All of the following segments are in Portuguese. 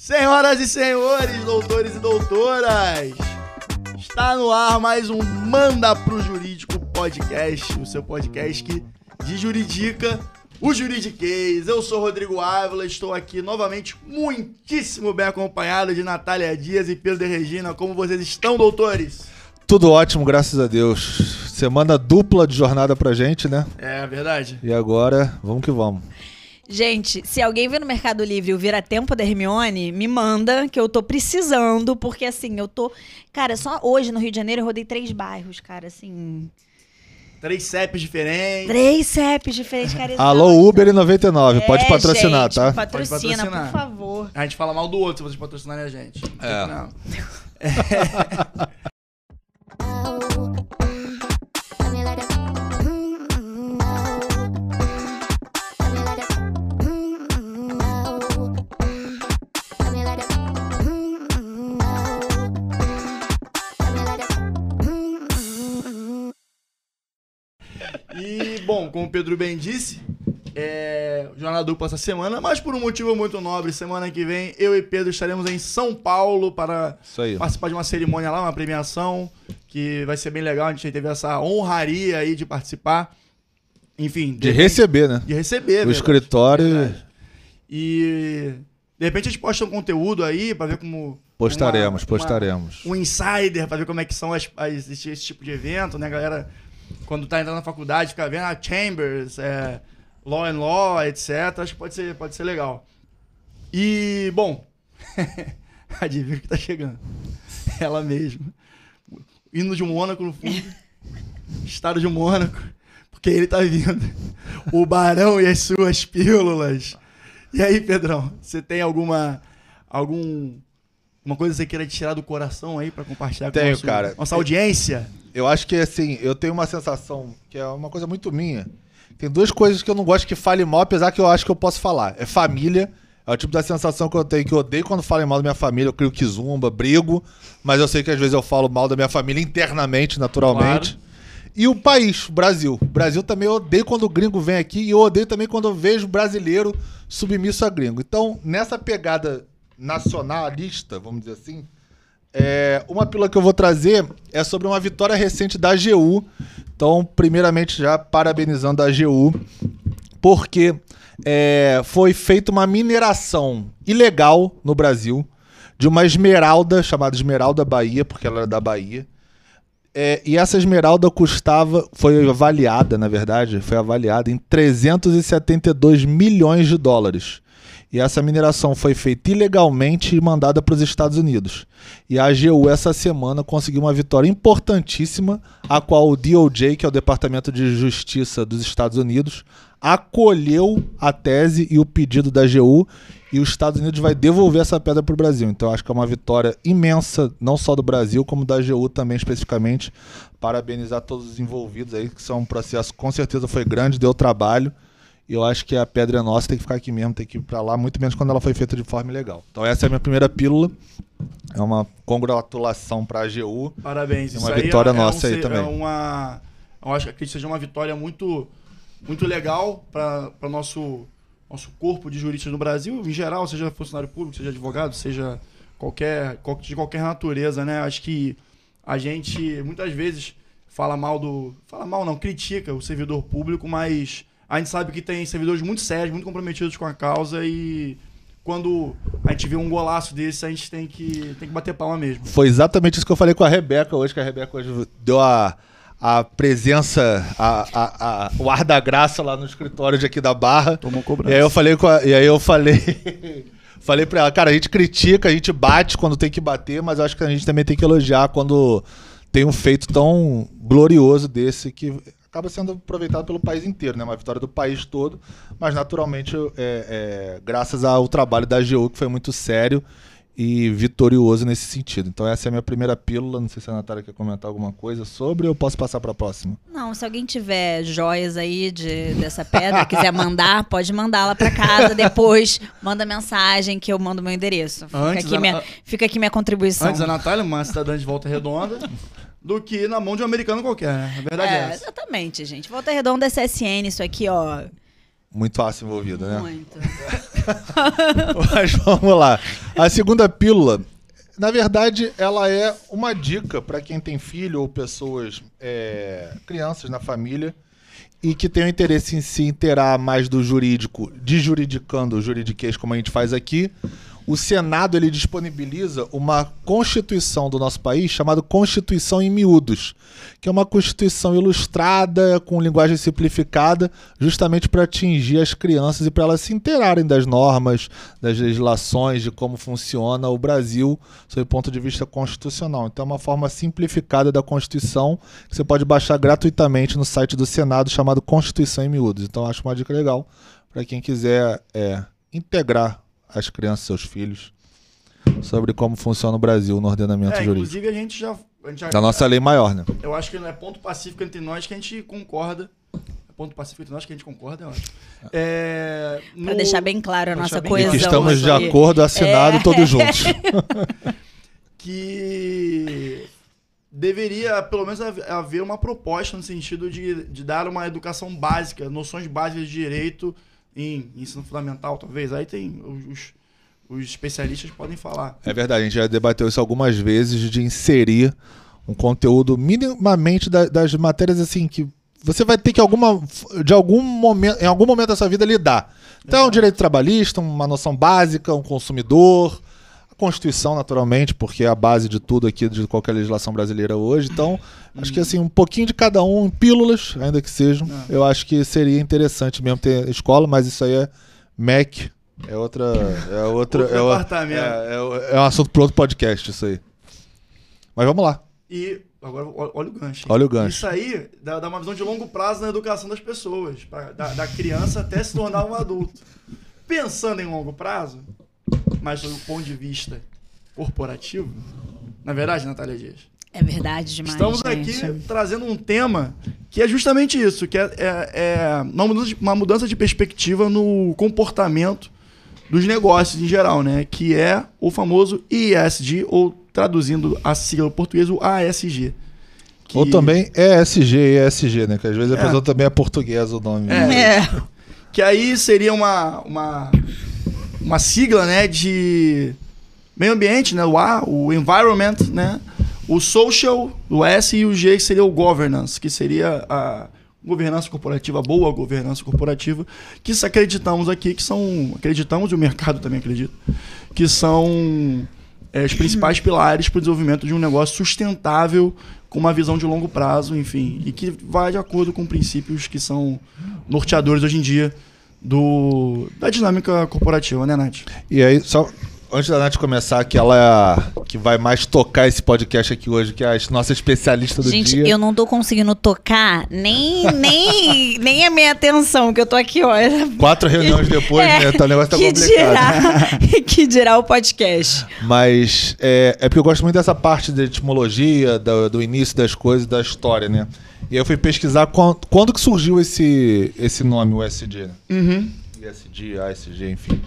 Senhoras e senhores, doutores e doutoras, está no ar mais um Manda pro Jurídico Podcast, o seu podcast que de juridica o juridiquês. Eu sou Rodrigo Ávila, estou aqui novamente muitíssimo bem acompanhado de Natália Dias e Pedro de Regina. Como vocês estão, doutores? Tudo ótimo, graças a Deus. Semana dupla de jornada pra gente, né? É verdade. E agora, vamos que vamos. Gente, se alguém vê no Mercado Livre o Vira Tempo da Hermione, me manda, que eu tô precisando, porque assim, eu tô. Cara, só hoje no Rio de Janeiro eu rodei três bairros, cara, assim. Três CEPs diferentes. Três CEPs diferentes, cara. Alô, Uber e 99, pode É, patrocinar, gente, tá? Patrocina, Pode patrocinar. por favor. A gente fala mal do outro se vocês patrocinarem a gente. É. Não. E, bom, como o Pedro bem disse, é, jornada dupla essa semana, mas por um motivo muito nobre, semana que vem eu e Pedro estaremos em São Paulo para participar de uma cerimônia lá, uma premiação, que vai ser bem legal. A gente teve essa honraria aí de participar. Enfim, De receber, né? De receber, O escritório. Verdade. E de repente a gente posta um conteúdo aí pra ver como. Postaremos, uma- postaremos. um insider pra ver como é que são as, as- esse, esse tipo de evento, né, galera? Quando tá entrando na faculdade, fica vendo a Chambers, é, Law and Law, etc. Acho que pode ser, pode ser legal. E, bom, adivinha o que tá chegando. Ela mesma. Hino de Mônaco no fundo. Estado de Mônaco. Porque ele tá vindo. O Barão e as suas pílulas. E aí, Pedrão, você tem alguma. algum. Uma coisa que você queira tirar do coração aí pra compartilhar com Tenho, nosso- cara. nossa audiência? Eu acho que, assim, eu tenho uma sensação que é uma coisa muito minha. Tem duas coisas que eu não gosto que fale mal, apesar que eu acho que eu posso falar. É família. É o tipo da sensação que eu tenho, que eu odeio quando falam mal da minha família. Eu crio que zumba, brigo. Mas eu sei que às vezes eu falo mal da minha família internamente, naturalmente. E o país, o Brasil. O Brasil também eu odeio quando o gringo vem aqui e eu odeio também quando eu vejo brasileiro submisso a gringo. Então, nessa pegada nacionalista, vamos dizer assim, é, uma pílula que eu vou trazer é sobre uma vitória recente da AGU. Então, primeiramente, já parabenizando a AGU, porque é, foi feita uma mineração ilegal no Brasil de uma esmeralda chamada Esmeralda Bahia, porque ela era da Bahia. É, e essa esmeralda custava, foi avaliada, na verdade, foi avaliada em 372 milhões de dólares. E essa mineração foi feita ilegalmente e mandada para os Estados Unidos. E a AGU essa semana conseguiu uma vitória importantíssima, a qual o DOJ, que é o Departamento de Justiça dos Estados Unidos, acolheu a tese e o pedido da AGU e os Estados Unidos vai devolver essa pedra para o Brasil. Então acho que é uma vitória imensa, não só do Brasil, como da AGU também especificamente. Parabenizar todos os envolvidos aí, que são um processo com certeza foi grande, deu trabalho. E eu acho que a pedra é nossa, tem que ficar aqui mesmo, tem que ir para lá, muito menos quando ela foi feita de forma ilegal. Então essa é a minha primeira pílula. É uma congratulação para a AGU. Parabéns. É uma vitória é, nossa é um, aí também. É uma, eu acho que seja uma vitória muito, muito legal para o nosso, nosso corpo de juristas no Brasil, em geral, seja funcionário público, seja advogado, seja qualquer, qual- de qualquer natureza, né? Acho que a gente muitas vezes fala mal do. Fala mal, não, critica o servidor público, mas a gente sabe que tem servidores muito sérios, muito comprometidos com a causa e. Quando a gente vê um golaço desse, a gente tem que, tem que bater palma mesmo. Foi exatamente isso que eu falei com a Rebeca hoje, que a Rebeca hoje deu a, a presença, a, a, a- o ar da graça lá no escritório de aqui da Barra. Tomou E cobrança. aí eu falei com a, e aí eu falei falei para ela, cara, a gente critica, a gente bate quando tem que bater, mas eu acho que a gente também tem que elogiar quando tem um feito tão glorioso desse que acaba sendo aproveitado pelo país inteiro, né? Uma vitória do país todo, mas naturalmente é, é, graças ao trabalho da AGU, que foi muito sério e vitorioso nesse sentido. Então essa é a minha primeira pílula. Não sei se a Natália quer comentar alguma coisa sobre ou eu posso passar para a próxima. Não, se alguém tiver joias aí de, dessa pedra, quiser mandar, pode mandar lá pra casa depois. Manda mensagem que eu mando meu endereço. Fica, Antes aqui, a- minha, fica aqui minha contribuição. Antes a Natália, uma cidadã de volta redonda, do que na mão de um americano qualquer, né? A verdade é, É, essa. exatamente, gente. Volta Redonda é CSN, isso aqui, ó. Muito fácil envolvido, né? Muito. Mas vamos lá. A segunda pílula, na verdade, ela é uma dica para quem tem filho ou pessoas, é, crianças na família e que tem o interesse em se inteirar mais do jurídico, de juridicando o juridiquês como a gente faz aqui, o Senado ele disponibiliza uma constituição do nosso país chamada Constituição em Miúdos, que é uma constituição ilustrada com linguagem simplificada, justamente para atingir as crianças e para elas se inteirarem das normas, das legislações, de como funciona o Brasil sob o ponto de vista constitucional. Então é uma forma simplificada da Constituição que você pode baixar gratuitamente no site do Senado chamado Constituição em Miúdos. Então acho uma dica legal para quem quiser é, integrar as crianças, seus filhos, sobre como funciona o Brasil no ordenamento É, jurídico. inclusive a gente já. A gente já Da nossa lei maior, né? Eu acho que não é ponto pacífico entre nós que a gente concorda. É ponto pacífico entre nós que a gente concorda, eu acho. É, Pra no- deixar bem claro a pra nossa coesão. que estamos de acordo, assinado, É. todos juntos. que deveria pelo menos haver- haver uma proposta no sentido de, de dar uma educação básica, noções básicas de direito em ensino fundamental, talvez. Aí tem os, os especialistas podem falar. É verdade, a gente já debateu isso algumas vezes de inserir um conteúdo minimamente da- das matérias assim que você vai ter que alguma de algum momento, em algum momento da sua vida lidar. Então, direito trabalhista, uma noção básica, um consumidor, Constituição, naturalmente, porque é a base de tudo aqui de qualquer legislação brasileira hoje. Então, acho que assim, um pouquinho de cada um, em pílulas, ainda que sejam. É. Eu acho que seria interessante mesmo ter escola, mas isso aí é MEC, é outra, é outra, Outro é, o- departamento. é, é o- é um assunto para outro podcast, isso aí. Mas vamos lá. E agora olha, olha o gancho. hein? Olha o gancho. Isso aí dá, dá uma visão de longo prazo na educação das pessoas, pra- da, da criança até se tornar um adulto. Pensando em longo prazo, mas do ponto de vista corporativo, na verdade, Natália Dias, É verdade demais. estamos gente. aqui trazendo um tema que é justamente isso, que é, é- é uma, mudança de, uma mudança de perspectiva no comportamento dos negócios em geral, né? Que é o famoso ESG, ou traduzindo a sigla portuguesa, o ASG. que- Ou também ESG e ESG, né? Que às vezes a É. pessoa também é portuguesa o nome. É. É. Que aí seria uma, uma, uma sigla, né, de meio ambiente, né, o A, o environment, né, o social, o S e o G que seria o governance, que seria a governança corporativa, boa governança corporativa, que acreditamos aqui que são, acreditamos e o mercado também acredita, que são é, os principais pilares para o desenvolvimento de um negócio sustentável com uma visão de longo prazo, enfim, e que vai de acordo com princípios que são norteadores hoje em dia do, da dinâmica corporativa, né, Nath? E aí, só antes da Nath começar, que ela é a que vai mais tocar esse podcast aqui hoje, que é a nossa especialista do Gente, dia. eu não tô conseguindo tocar nem, nem, nem a minha atenção, que eu tô aqui, olha. Quatro reuniões depois, É, né? Tá, o negócio tá que complicado. dirá, que dirá o podcast. Mas é, é porque eu gosto muito dessa parte da etimologia, do, do início das coisas, da história, né? E aí eu fui pesquisar quando, quando que surgiu esse, esse nome, o SG, né? Uhum. ISG, ASG, enfim.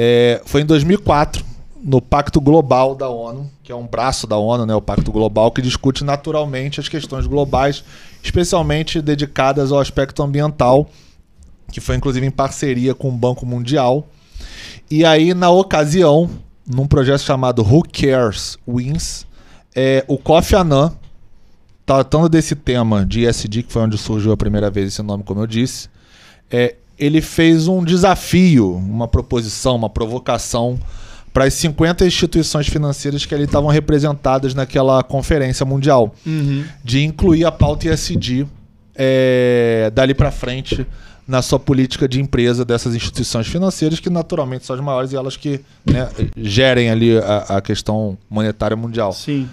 É, foi em 2004, no Pacto Global da ONU, que é um braço da ONU, né, o Pacto Global, que discute naturalmente as questões globais, especialmente dedicadas ao aspecto ambiental, que foi inclusive em parceria com o Banco Mundial. E aí, na ocasião, num projeto chamado Who Cares Wins, é, o Kofi Annan, tratando desse tema de ESG, que foi onde surgiu a primeira vez esse nome, como eu disse, é, ele fez um desafio, uma proposição, uma provocação para as 50 instituições financeiras que ali estavam representadas naquela conferência mundial, Uhum. de incluir a pauta ESG é, dali para frente na sua política de empresa dessas instituições financeiras, que naturalmente são as maiores e elas que né, gerem ali a, a questão monetária mundial. Sim.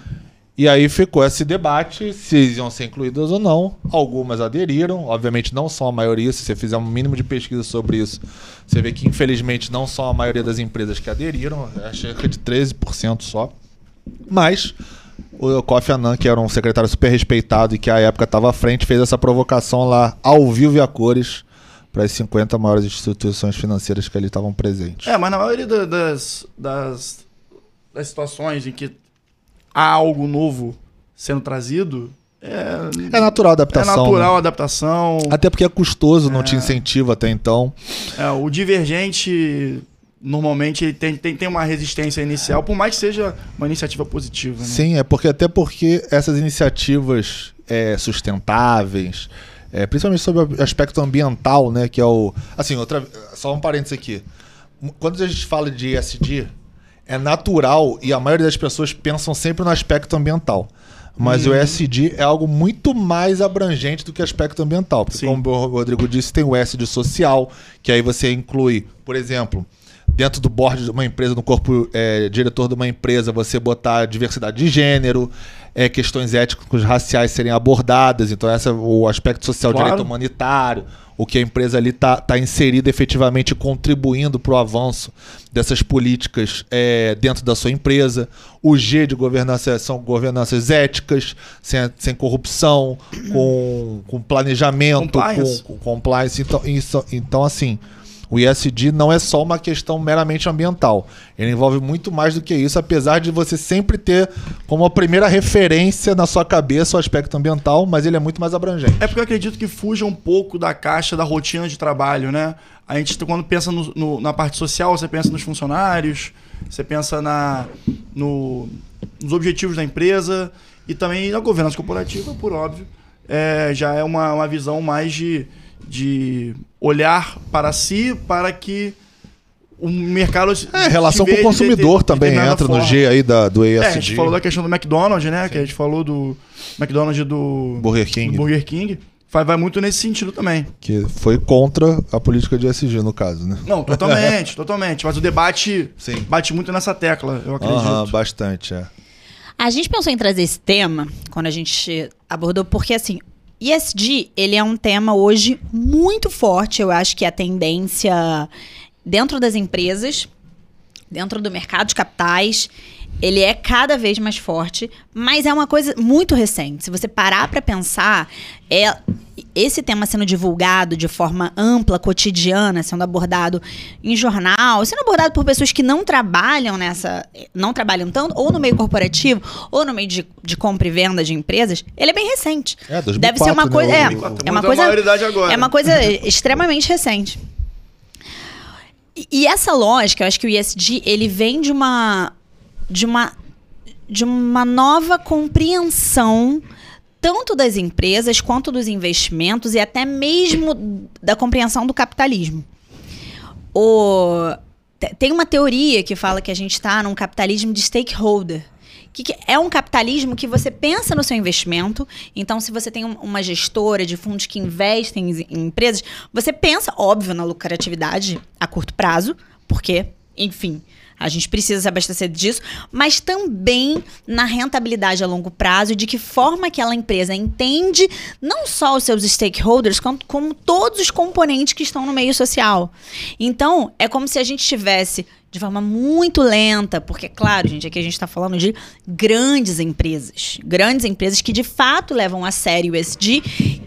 E aí ficou esse debate se iam ser incluídas ou não. Algumas aderiram, obviamente não são a maioria. Se você fizer um mínimo de pesquisa sobre isso, você vê que infelizmente não são a maioria das empresas que aderiram, é cerca de 13% só. Mas o Kofi Annan, que era um secretário super respeitado e que à época estava à frente, fez essa provocação lá ao vivo e a cores para as 50 maiores instituições financeiras que ali estavam presentes. É, mas na maioria da- das, das, das situações em que há algo novo sendo trazido, é, É natural a é adaptação. natural né? a adaptação. Até porque é custoso, não É. te incentiva até então. É, o divergente normalmente ele tem, tem, tem uma resistência inicial, por mais que seja uma iniciativa positiva. Né? Sim, é porque até porque essas iniciativas é, sustentáveis, é, principalmente sobre o aspecto ambiental, né? Que é o. Assim, outra, só um parênteses aqui. Quando a gente fala de ESG, é natural e a maioria das pessoas pensam sempre no aspecto ambiental. Mas o Uhum. ESG é algo muito mais abrangente do que aspecto ambiental. Porque, Sim. como o Rodrigo disse, tem o S de social, que aí você inclui, por exemplo, dentro do board de uma empresa, no corpo é, diretor de uma empresa, você botar diversidade de gênero, é, questões éticas raciais serem abordadas. Então, esse é o aspecto social, Claro. direito humanitário, o que a empresa ali está tá inserida efetivamente contribuindo para o avanço dessas políticas é, dentro da sua empresa. O G de governança são governanças éticas, sem, sem corrupção, com, com planejamento, Compliance. com, com compliance. Então, isso- então, assim, o ISD não é só uma questão meramente ambiental. Ele envolve muito mais do que isso, apesar de você sempre ter como a primeira referência na sua cabeça o aspecto ambiental, mas ele é muito mais abrangente. É porque eu acredito que fuja um pouco da caixa da rotina de trabalho, né? A gente, quando pensa no- no- na parte social, você pensa nos funcionários, você pensa na, no- nos objetivos da empresa e também na governança corporativa, por óbvio. É, já é uma, uma visão mais de, de olhar para si para que o mercado. É, relação com o de consumidor de- de também determinada entra no forma. G aí da, do ESG. É, a gente falou da questão do McDonald's, né? Que a gente falou do McDonald's do Burger King. do Burger King. Vai, vai muito nesse sentido também. Que foi contra a política de ESG, no caso, né? Não, totalmente, totalmente. Mas o debate Sim. bate muito nessa tecla, eu acredito. Aham, bastante, é. A gente pensou em trazer esse tema quando a gente abordou, porque assim, ESG, ele é um tema hoje muito forte, eu acho que é a tendência dentro das empresas, dentro do mercado de capitais, ele é cada vez mais forte, mas é uma coisa muito recente. Se você parar para pensar, é esse tema sendo divulgado de forma ampla, cotidiana, sendo abordado em jornal, sendo abordado por pessoas que não trabalham nessa, não trabalham tanto, ou no meio corporativo, ou no meio de, de compra e venda de empresas, ele é bem recente. É, 2004, Deve ser uma né, coisa, é, o- é uma coisa, é uma coisa extremamente recente. E, e essa lógica, eu acho que o ISD, ele vem de uma de uma de uma nova compreensão tanto das empresas quanto dos investimentos e até mesmo da compreensão do capitalismo. O, te- tem uma teoria que fala que a gente está num capitalismo de stakeholder. Que, é um capitalismo que você pensa no seu investimento. Então, se você tem um- uma gestora de fundos que investem em, em empresas, você pensa, óbvio, na lucratividade a curto prazo, porque, enfim, a gente precisa se abastecer disso, mas também na rentabilidade a longo prazo e de que forma aquela empresa entende não só os seus stakeholders, como, como todos os componentes que estão no meio social. Então, é como se a gente tivesse de forma muito lenta, porque, claro, gente, aqui a gente está falando de grandes empresas. Grandes empresas que de fato levam a sério o ESG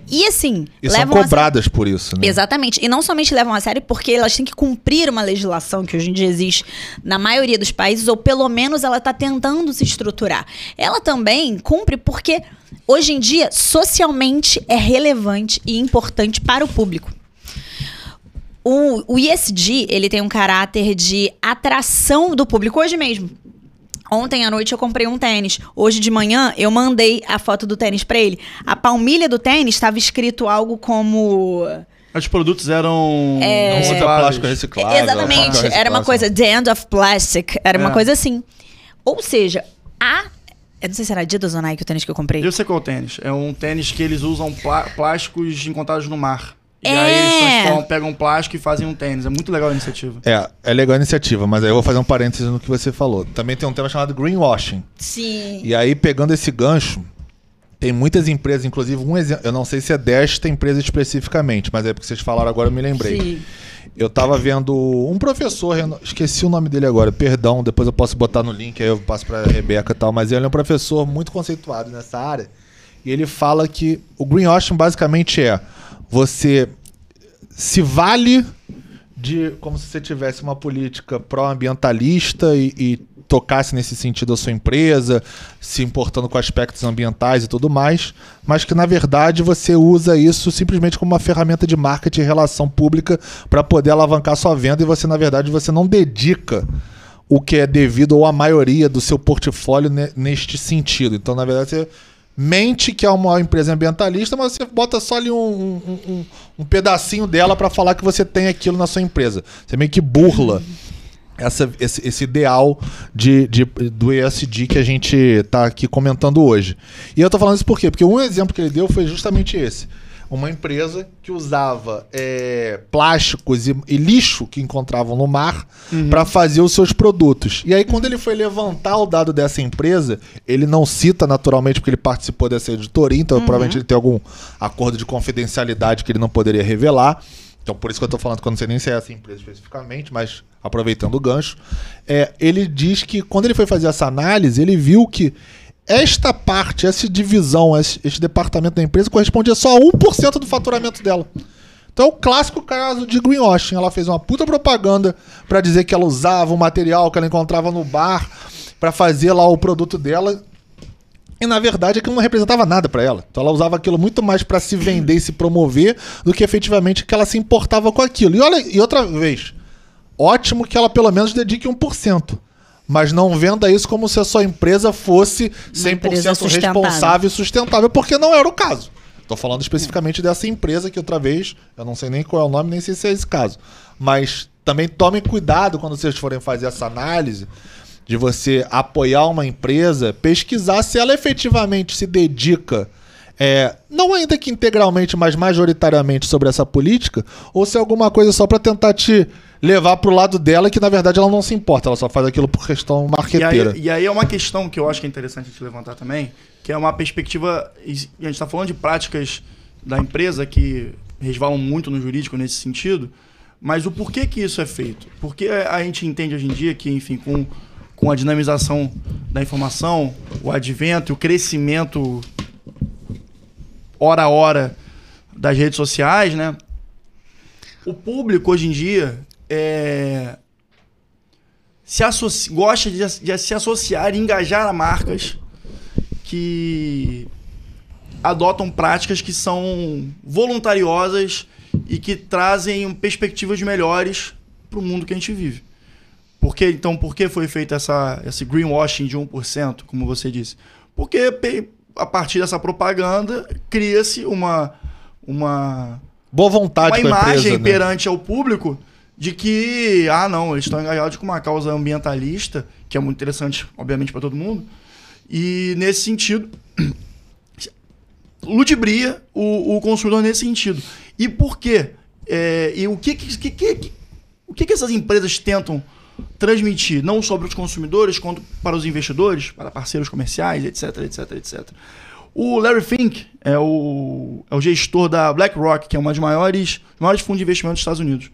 e, assim, E são cobradas por isso, né? Exatamente. E não somente levam a sério porque elas têm que cumprir uma legislação que hoje em dia existe na maioria dos países, ou pelo menos ela está tentando se estruturar. Ela também cumpre porque hoje em dia socialmente é relevante e importante para o público. O, o ISD, ele tem um caráter de atração do público hoje mesmo. Ontem à noite eu comprei um tênis. Hoje de manhã eu mandei a foto do tênis pra ele. A palmilha do tênis estava escrito algo como Os produtos eram. É. Plástico reciclado. Exatamente. Era uma coisa, the end of plastic. Era uma É. coisa assim. Ou seja, a. Eu não sei se era Adidas ou Nike o tênis que eu comprei. Eu sei qual é o tênis. É um tênis que eles usam plá- plásticos encontrados no mar. E É. aí eles transformam, pegam plástico e fazem um tênis. É muito legal a iniciativa. É, é legal a iniciativa, mas aí eu vou fazer um parênteses no que você falou. Também tem um tema chamado greenwashing. Sim. E aí, pegando esse gancho, tem muitas empresas, inclusive um exemplo, eu não sei se é desta empresa especificamente, mas é porque vocês falaram agora, eu me lembrei. Sim. Eu tava vendo um professor, esqueci o nome dele agora, perdão, depois eu posso botar no link, aí eu passo pra Rebeca e tal, mas ele é um professor muito conceituado nessa área. E ele fala que o greenwashing basicamente é você se vale de como se você tivesse uma política pró-ambientalista e, e tocasse nesse sentido a sua empresa, se importando com aspectos ambientais e tudo mais, mas que na verdade você usa isso simplesmente como uma ferramenta de marketing e relação pública para poder alavancar sua venda e você na verdade você não dedica o que é devido ou a maioria do seu portfólio ne- neste sentido. Então, na verdade, você mente que é uma empresa ambientalista, mas você bota só ali um, um- um- um pedacinho dela para falar que você tem aquilo na sua empresa. Você meio que burla essa- esse, esse ideal de, de- do ESG que a gente está aqui comentando hoje. E eu tô falando isso por quê? Porque um exemplo que ele deu foi justamente esse. Uma empresa que usava é, plásticos e, e lixo que encontravam no mar para fazer os seus produtos. E aí, quando ele foi levantar o dado dessa empresa, ele não cita naturalmente porque ele participou dessa editoria, então provavelmente ele tem algum acordo de confidencialidade que ele não poderia revelar. Então, por isso que eu tô falando que eu não sei nem se é essa empresa especificamente, mas aproveitando o gancho. É, ele diz que quando ele foi fazer essa análise, ele viu que esta parte, essa divisão, esse, este departamento da empresa correspondia só a 1% do faturamento dela. Então é o clássico caso de greenwashing. Ela fez uma puta propaganda para dizer que ela usava o material que ela encontrava no bar para fazer lá o produto dela. E na verdade aquilo não representava nada para ela. Então ela usava aquilo muito mais para se vender e se promover do que efetivamente que ela se importava com aquilo. E olha, e outra vez, ótimo que ela pelo menos dedique 1%. Mas não venda isso como se a sua empresa fosse 100% empresa responsável e sustentável, porque não era o caso. Estou falando especificamente dessa empresa que outra vez, eu não sei nem qual é o nome, nem sei se é esse caso. Mas também tomem cuidado quando vocês forem fazer essa análise de você apoiar uma empresa, pesquisar se ela efetivamente se dedica, é, não ainda que integralmente, mas majoritariamente sobre essa política, ou se é alguma coisa só para tentar te levar pro lado dela que na verdade ela não se importa, ela só faz aquilo por questão E marqueteira. aí, e aí é uma questão que eu acho que é interessante a gente levantar também, que é uma perspectiva. E a gente está falando de práticas da empresa que resvalam muito no jurídico nesse sentido, mas o porquê que isso é feito? Porque a gente entende hoje em dia que, enfim, com, com a dinamização da informação, o advento e o crescimento hora a hora das redes sociais, né? O público hoje em dia é, se associa, gosta de, de se associar e engajar a marcas que adotam práticas que são voluntariosas e que trazem perspectivas melhores para o mundo que a gente vive. Por que, então, por que foi feito essa, esse greenwashing de 1%, como você disse? Porque a partir dessa propaganda cria-se uma, uma, Boa vontade uma imagem empresa, né? perante ao público de que, ah, não, eles estão engajados com uma causa ambientalista, que é muito interessante, obviamente, para todo mundo. E nesse sentido, ludibria o, o consumidor nesse sentido. E por quê? É, e o que, que, que- que- o que, essas empresas tentam transmitir, não sobre os consumidores, quanto para os investidores, para parceiros comerciais, etc, etc, etc. O Larry Fink é o, é o gestor da BlackRock, que é uma das maiores, maiores fundos de investimento dos Estados Unidos.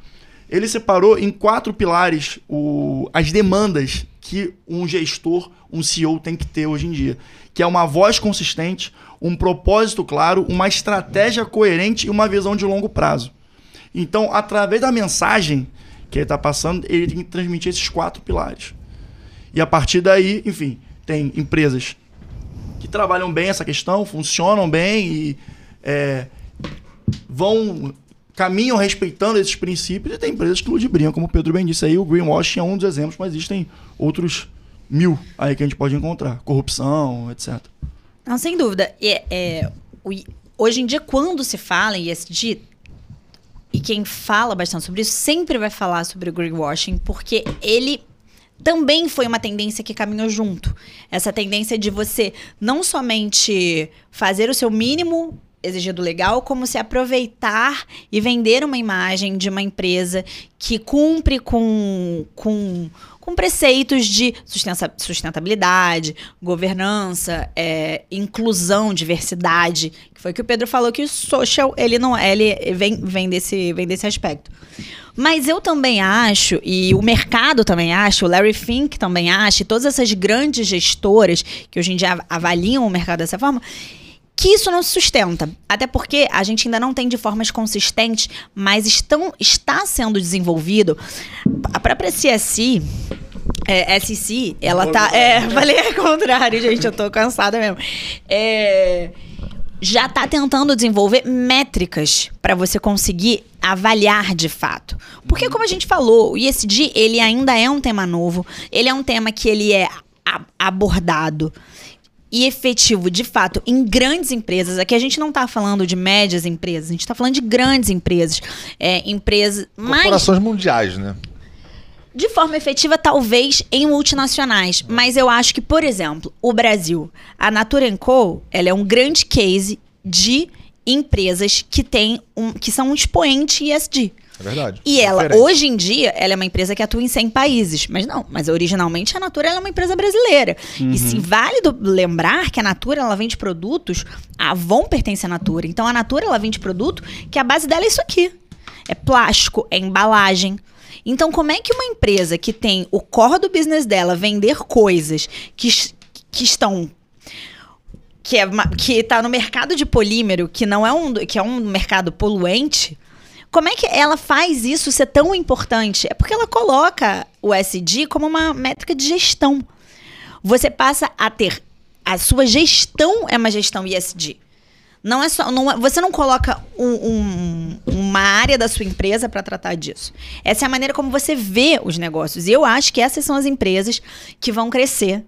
Ele separou em quatro pilares o, as demandas que um gestor, um CEO tem que ter hoje em dia, que é uma voz consistente, um propósito claro, uma estratégia coerente e uma visão de longo prazo. Então, através da mensagem que ele está passando, ele tem que transmitir esses quatro pilares. E a partir daí, enfim, tem empresas que trabalham bem essa questão, funcionam bem e é, vão caminham respeitando esses princípios e tem empresas que ludibriam, como o Pedro bem disse aí, o greenwashing é um dos exemplos, mas existem outros mil aí que a gente pode encontrar, corrupção, etc. Não, sem dúvida. É, I- hoje em dia, quando se fala em ESG, e quem fala bastante sobre isso sempre vai falar sobre o greenwashing, porque ele também foi uma tendência que caminhou junto. Essa tendência de você não somente fazer o seu mínimo exigido legal, como se aproveitar e vender uma imagem de uma empresa que cumpre com, com, com preceitos de sustenta- sustentabilidade, governança, é, inclusão, diversidade, que foi que o Pedro falou que o social, ele não ele vem, vem, desse, vem desse aspecto. Mas eu também acho, e o mercado também acha, o Larry Fink também acha, e todas essas grandes gestoras que hoje em dia av- avaliam o mercado dessa forma, que isso não se sustenta. Até porque a gente ainda não tem de formas consistentes, mas estão, está sendo desenvolvido. A própria CSI, é, SEC, ela tá. É, falei ao contrário, gente, eu tô cansada mesmo. É, já tá tentando desenvolver métricas para você conseguir avaliar de fato. Porque como a gente falou, o ESG, ele ainda é um tema novo, ele é um tema que ele é abordado e efetivo, de fato, em grandes empresas. Aqui a gente não está falando de médias empresas, a gente está falando de grandes empresas. É, empresas mais Corporações mundiais, né? de forma efetiva, talvez em multinacionais. Mas eu acho que, por exemplo, o Brasil, a Natura Co, ela é um grande case de empresas que tem um, que são um expoente ESG. É verdade. E ela, Diferente. hoje em dia, ela é uma empresa que atua em 100 países. Mas não, mas originalmente a Natura ela é uma empresa brasileira. E se válido lembrar que a Natura ela vende produtos, a Avon pertence à Natura. Então a Natura ela vende produto que a base dela é isso aqui. É plástico, é embalagem. Então como é que uma empresa que tem o core do business dela vender coisas que, que estão que é uma- que está no mercado de polímero, que não é um que é um mercado poluente, como é que ela faz isso ser tão importante? É porque ela coloca o SD como uma métrica de gestão. Você passa a ter a sua gestão é uma gestão ESG. Não é só, não é- você não coloca um- um- uma área da sua empresa para tratar disso. Essa é a maneira como você vê os negócios. E eu acho que essas são as empresas que vão crescer.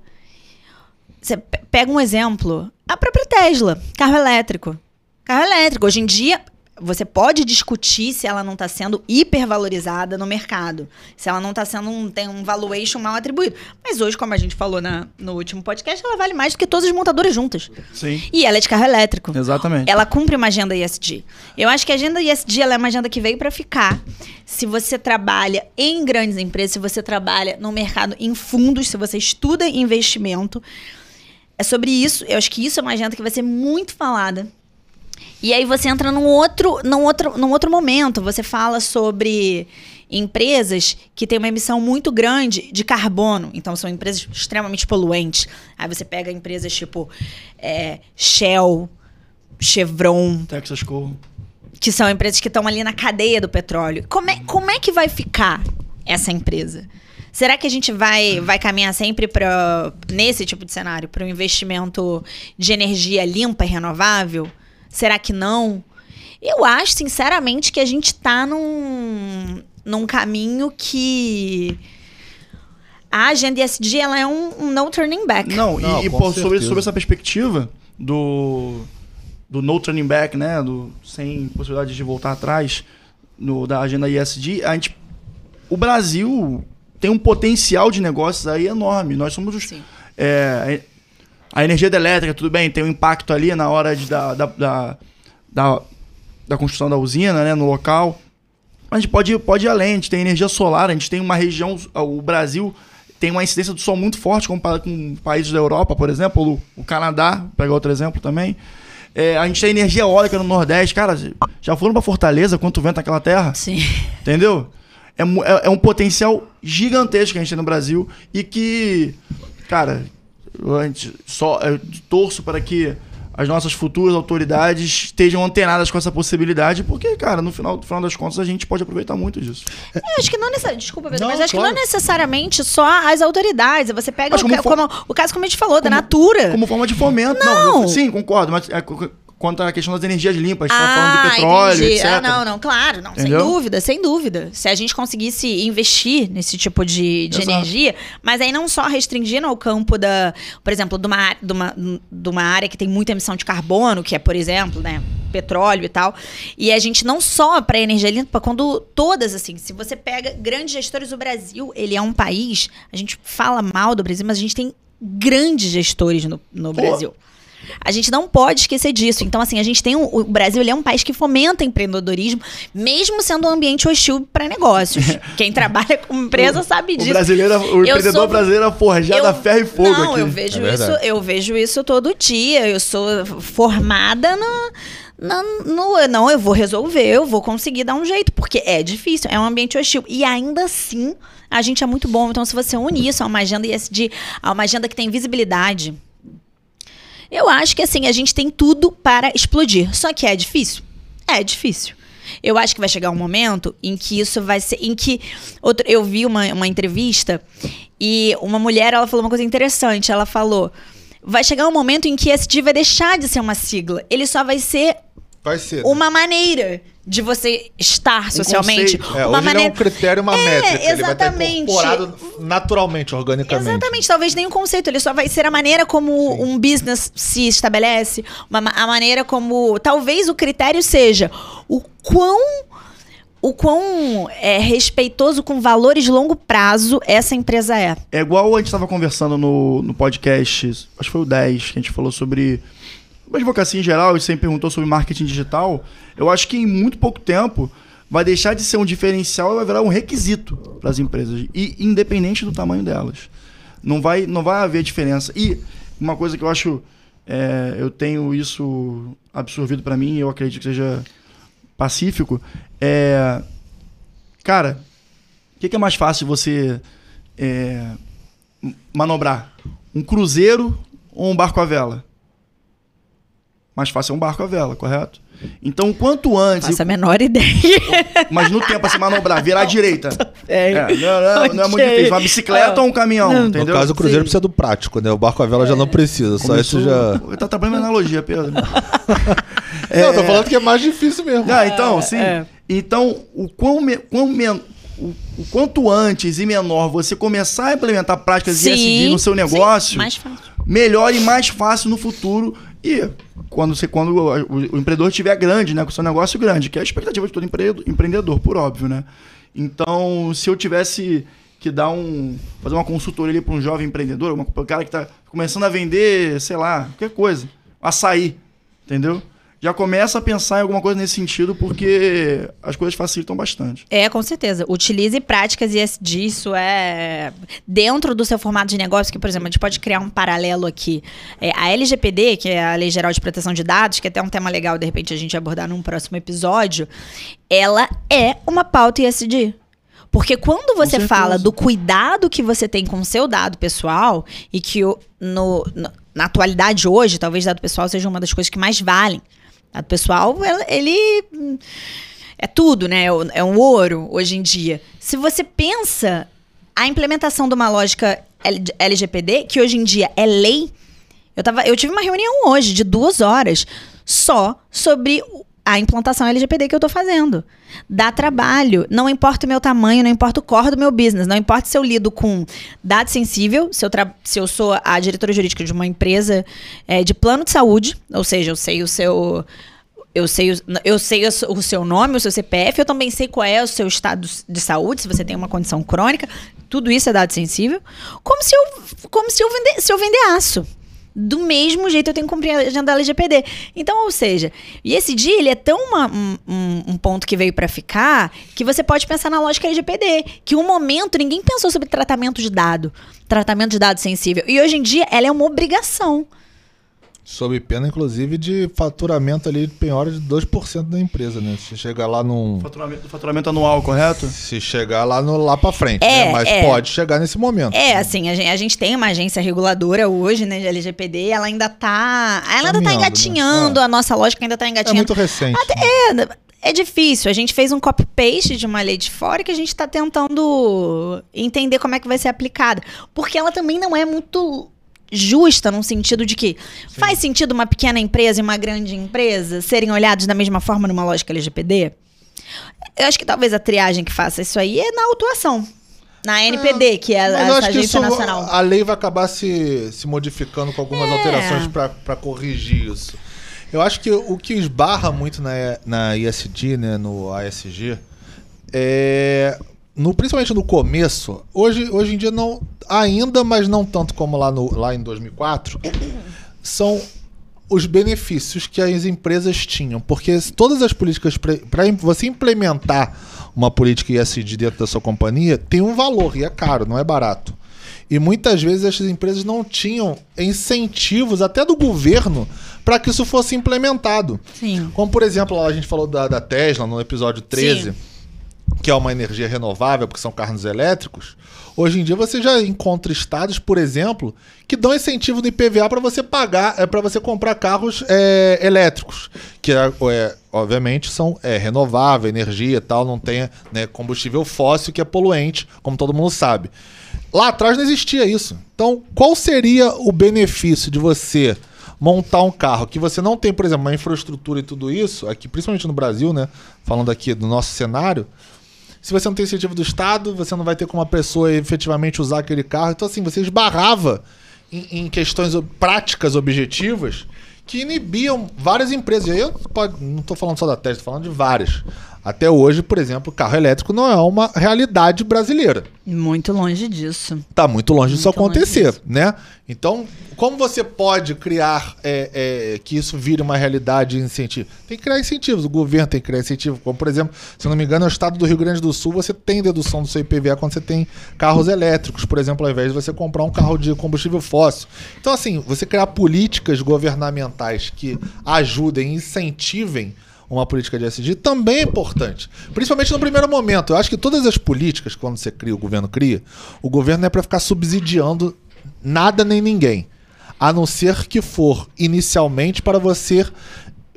Você pe- pega um exemplo, a própria Tesla, carro elétrico. Carro elétrico, hoje em dia, você pode discutir se ela não está sendo hipervalorizada no mercado, se ela não está sendo um, tem um valuation mal atribuído. Mas hoje, como a gente falou na- no último podcast, ela vale mais do que todas as montadoras juntas. Sim. E ela é de carro elétrico. Exatamente. Ela cumpre uma agenda ESG. Eu acho que a agenda ela é uma agenda que veio para ficar. Se você trabalha em grandes empresas, se você trabalha no mercado em fundos, se você estuda investimento, é sobre isso. Eu acho que isso é uma agenda que vai ser muito falada. E aí você entra num outro, num outro, num outro momento. Você fala sobre empresas que têm uma emissão muito grande de carbono. Então, são empresas extremamente poluentes. Aí você pega empresas tipo é, Shell, Chevron, Texas Co. que são empresas que estão ali na cadeia do petróleo. Como é, como é que vai ficar essa empresa? Será que a gente vai, vai caminhar sempre para nesse tipo de cenário para um investimento de energia limpa e renovável? Será que não? Eu acho, sinceramente, que a gente está num, num caminho que a agenda ESG ela é um, um no turning back. Não, Não, e, e, pô, sobre, sobre essa perspectiva do, do no turning back, né? Do, sem possibilidade de voltar atrás no, da agenda ESG, a gente, o Brasil tem um potencial de negócios aí enorme. Nós somos os. Sim. é, a energia elétrica, tudo bem, tem um impacto ali na hora de, da, da, da, da, da construção da usina, né? No local. Mas a gente pode, ir- pode ir além, a gente tem energia solar, a gente tem uma região. O Brasil tem uma incidência do sol muito forte comparado com países da Europa, por exemplo, o, Canadá, vou pegar outro exemplo também. É, a gente tem energia eólica no Nordeste. Cara, já foram pra Fortaleza quanto vento naquela terra? Sim. Entendeu? É, é- é um potencial gigantesco que a gente tem no Brasil e que, cara, a gente só eu torço para que as nossas futuras autoridades estejam antenadas com essa possibilidade, porque, cara, no final, no final das contas a gente pode aproveitar muito disso. Eu acho que não necessariamente. Desculpa, Pedro, Não, mas acho que claro. não necessariamente só as autoridades. Você pega o, como como- o caso, como a gente falou, da Como- Natura. Como forma de fomento. Não. eu- sim, concordo, mas é, quanto à questão das energias limpas, a gente tá Ah, falando do petróleo, entendi. etc. Ah, não, não, claro, não, Entendeu? sem dúvida, sem dúvida. Se a gente conseguisse investir nesse tipo de, de Exato. energia, mas aí não só restringindo ao campo da, por exemplo, de uma, de, uma, de uma área que tem muita emissão de carbono, que é, por exemplo, né, petróleo e tal. E a gente não só para energia limpa, quando todas, assim, se você pega grandes gestores do Brasil, ele é um país, a gente fala mal do Brasil, mas a gente tem grandes gestores no, no Pô. Brasil. A gente não pode esquecer disso. Então, assim, a gente tem. um- o Brasil ele é um país que fomenta empreendedorismo, mesmo sendo um ambiente hostil para negócios. Quem trabalha com empresa sabe O disso. brasileiro, o empreendedor sou- brasileiro é forjado a ferro e fogo não, aqui. eu vejo É isso, eu vejo isso todo dia. Eu sou formada no, na- no- não, eu vou resolver, eu vou conseguir dar um jeito, porque é difícil, é um ambiente hostil. E ainda assim, a gente é muito bom. Então, se você unir isso a uma agenda ESG, a uma agenda que tem visibilidade, eu acho que assim, a gente tem tudo para explodir. Só que é difícil? É difícil. Eu acho que vai chegar um momento em que isso vai ser. Em que. Outro, eu vi uma, uma entrevista e uma mulher ela falou uma coisa interessante. Ela falou. Vai chegar um momento em que esse vai deixar de ser uma sigla. Ele só vai ser Vai ser. né? uma maneira de você estar socialmente. conceito. É, uma hoje ele é um critério, uma É, métrica. Ele vai exatamente. estar incorporado naturalmente, organicamente. Exatamente, talvez nenhum conceito, ele só vai ser a maneira como um business se estabelece, uma ma- a maneira como. Talvez o critério seja o quão. O quão é, respeitoso com valores de longo prazo essa empresa é. É igual a gente estava conversando no, no podcast, acho que foi o 10, que a gente falou sobre advocacia em geral, e você me perguntou sobre marketing digital. Eu acho que em muito pouco tempo vai deixar de ser um diferencial e vai virar um requisito para as empresas, e independente do tamanho delas. Não vai, não vai haver diferença. E uma coisa que eu acho, é, eu tenho isso absorvido para mim, eu acredito que seja pacífico, é. Cara, o que, que é mais fácil você é, manobrar? Um cruzeiro ou um barco à vela? Mais fácil é um barco à vela, correto? Então, quanto antes. Faço a menor ideia. Mas no tempo, assim, manobrar, virar à direita. É. É, não, não, não é muito difícil. Uma bicicleta Ah. ou um caminhão, Não. entendeu? No caso, o Cruzeiro Sim. precisa do prático, né? O barco à vela já não precisa. Só Começou- isso já. Tá trabalhando na analogia, Pedro. Não, eu tô falando que é mais difícil mesmo. Ah, então, sim. é. Então, o, quão me- quão men- o, o quanto antes e menor você começar a implementar práticas Sim, ISD no seu sim, negócio, mais fácil. melhor e mais fácil no futuro. E quando, você, quando o, o- empreendedor estiver grande, né, com seu negócio grande, que é a expectativa de todo empreendedor, por óbvio, né? Então, se eu tivesse que dar um. fazer uma consultoria para um jovem empreendedor, um cara que está começando a vender, sei lá, qualquer coisa, açaí, entendeu? Já começa a pensar em alguma coisa nesse sentido, porque as coisas facilitam bastante. É, com certeza. Utilize práticas ESG, isso é dentro do seu formato de negócio, que, por exemplo, a gente pode criar um paralelo aqui. É, a LGPD, que é a Lei Geral de Proteção de Dados, que é até um tema legal, de repente, a gente abordar num próximo episódio, ela é uma pauta ESG. Porque quando você fala do cuidado que você tem com o seu dado pessoal, e que no- no- na atualidade hoje, talvez dado pessoal seja uma das coisas que mais valem. Dado pessoal, ele é tudo, né? É o- É um ouro hoje em dia. Se você pensa a implementação de uma lógica LGPD, que hoje em dia é lei, eu, tava, eu tive uma reunião hoje de duas horas só sobre o- a implantação LGPD que eu tô fazendo. Dá trabalho. Não importa o meu tamanho, não importa o core do meu business, não importa se eu lido com dado sensível, se eu, se eu sou a diretora jurídica de uma empresa eh, de plano de saúde, ou seja, eu sei o seu. Eu sei, eu sei o seu nome, o seu CPF, eu também sei qual é o seu estado de saúde, se você tem uma condição crônica, tudo isso é dado sensível. Como se eu, como se eu, vender, se eu vender aço. Do mesmo jeito eu tenho que cumprir a agenda LGPD. Então, ou seja, e esse dia ele é tão uma- um, um- ponto que veio pra ficar que você pode pensar na lógica LGPD. Que um momento ninguém pensou sobre tratamento de dado, tratamento de dado sensível. E hoje em dia ela é uma obrigação. Sob pena, inclusive, de faturamento ali de penhora de 2% da empresa, né? Se chegar lá num. Faturamento, faturamento anual, correto? Se chegar lá, no, lá pra frente, É, né? Mas é. pode chegar nesse momento. É, assim, a gente, a gente tem uma agência reguladora hoje, né, de LGPD, ela ainda tá. Ela ainda tá né? engatinhando, É. a nossa lógica ainda tá É engatinhando. muito recente. né? É difícil. A gente fez um copy-paste de uma lei de fora que a gente está tentando entender como é que vai ser aplicada. Porque ela também não é muito justa no sentido de que faz sentido uma pequena empresa e uma grande empresa serem olhados da mesma forma numa lógica LGPD? Eu acho que talvez a triagem que faça isso aí é na autuação. Na NPD, que é Mas eu essa acho que agência isso, nacional. a lei vai acabar se, se modificando com É. algumas alterações para corrigir isso. Eu acho que o que esbarra muito na, na ISD, né, no ASG, é, no, principalmente no começo, hoje, hoje em dia não, ainda, mas não tanto como lá, no, lá em 2004, são os benefícios que as empresas tinham. Porque todas as políticas, para você implementar uma política ISD dentro da sua companhia, tem um valor e é caro, não é barato. E muitas vezes essas empresas não tinham incentivos, até do governo, para que isso fosse implementado. Sim. Como, por exemplo, a gente falou da, da Tesla no episódio 13, Sim. Que é uma energia renovável, porque são carros elétricos. Hoje em dia você já encontra estados, por exemplo, que dão incentivo do IPVA para você pagar, é, para você comprar carros é, elétricos. Que é, é, obviamente, são é, renovável, energia tal, não tem né, combustível fóssil que é poluente, como todo mundo sabe. Lá atrás não existia isso. Então, qual seria o benefício de você montar um carro que você não tem, por exemplo, uma infraestrutura e tudo isso, aqui, principalmente no Brasil, né? Falando aqui do nosso cenário, se você não tem incentivo do Estado, você não vai ter como a pessoa efetivamente usar aquele carro. Então, assim, você esbarrava em, em questões práticas objetivas que inibiam várias empresas. Aí eu pode- não estou falando só da Tesla, estou falando de várias. Até hoje, por exemplo, carro elétrico não é uma realidade brasileira. Muito longe disso. Tá muito longe disso Muito longe acontecer, disso. né? Então, como você pode criar é, é, que isso vire uma realidade de incentivo? Tem que criar incentivos. O governo tem que criar incentivos. Como, por exemplo, se não me engano, no estado do Rio Grande do Sul, você tem dedução do seu IPVA quando você tem carros elétricos, por exemplo, ao invés de você comprar um carro de combustível fóssil. Então, assim, você criar políticas governamentais que ajudem, incentivem uma política de SG também é importante. Principalmente no primeiro momento. Eu acho que todas as políticas, quando você cria, o governo cria, o governo não é para ficar subsidiando nada nem ninguém. A não ser que for inicialmente para você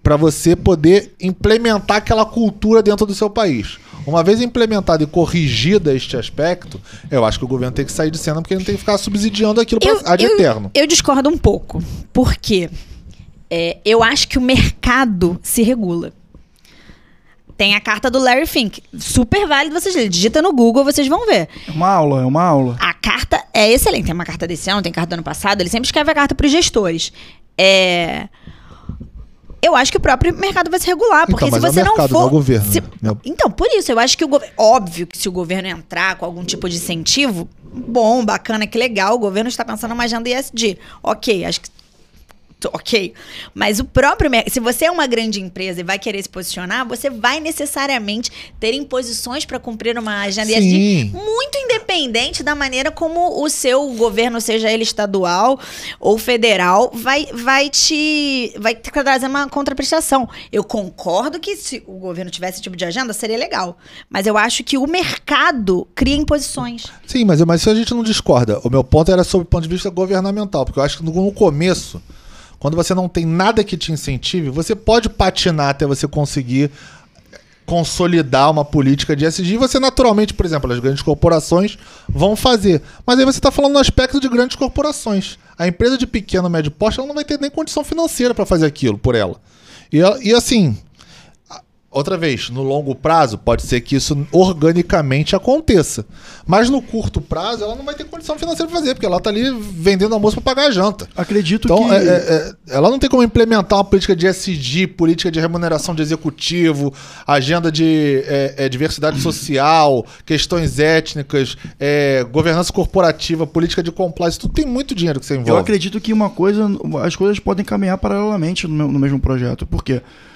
para você poder implementar aquela cultura dentro do seu país. Uma vez implementada e corrigida este aspecto, eu acho que o governo tem que sair de cena porque ele não tem que ficar subsidiando aquilo pra, ad eterno. eu discordo um pouco. Por quê? É, eu acho que o mercado se regula. Tem a carta do Larry Fink. Super válido vocês lerem. Digita no Google, vocês vão ver. É uma aula, é uma aula. A carta é excelente. Tem uma carta desse ano, tem carta do ano passado. Ele sempre escreve a carta para os gestores. É... Eu acho que o próprio mercado vai se regular. Porque Então, se mas é o você não mercado, for. não é o governo, se- né? Então, por isso, eu acho que o governo. Óbvio que se o governo entrar com algum tipo de incentivo, bom, bacana, que legal, o governo está pensando numa agenda ESG. Ok, acho que. Ok. Mas o próprio mercado. Se você é uma grande empresa e vai querer se posicionar, você vai necessariamente ter imposições para cumprir uma agenda Sim. Muito independente da maneira como o seu governo, seja ele estadual ou federal, vai, vai te vai te trazer uma contraprestação. Eu concordo que se o governo tivesse esse tipo de agenda, seria legal. Mas eu acho que o mercado cria imposições. Sim, mas, mas isso a gente não discorda. O meu ponto era sobre o ponto de vista governamental, porque eu acho que no, no começo, quando você não tem nada que te incentive, você pode patinar até você conseguir consolidar uma política de SG você naturalmente, por exemplo, as grandes corporações vão fazer. Mas aí você está falando no aspecto de grandes corporações. A empresa de pequeno, médio porte, ela não vai ter nem condição financeira para fazer aquilo por ela. E, ela- e assim, Outra vez, no longo prazo, pode ser que isso organicamente aconteça. Mas no curto prazo, ela não vai ter condição financeira para fazer, porque ela tá ali vendendo almoço para pagar a janta. Acredito Então, que. é- é- é- ela não tem como implementar uma política de SG, política de remuneração de executivo, agenda de é, é, diversidade social, questões étnicas, é, governança corporativa, política de compliance, tudo tem muito dinheiro que você envolve. Eu acredito que uma coisa, as coisas podem caminhar paralelamente no, no mesmo projeto. Por quê? Porque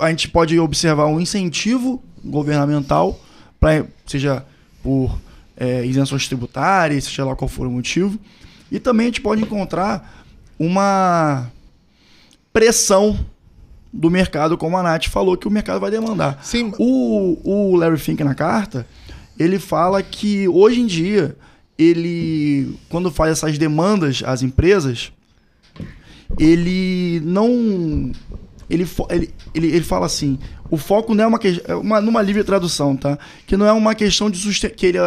a gente pode observar um incentivo governamental, pra, seja por é, isenções tributárias, seja lá qual for o motivo, e também a gente pode encontrar uma pressão do mercado, como a Nath falou, que o mercado vai demandar. Sim, O, o Larry Fink na carta, ele fala que hoje em dia, ele, quando faz essas demandas às empresas, ele não. Ele, ele, ele, ele fala assim: o foco não é uma, que- é uma numa livre tradução, tá? Que não é uma questão de que ele,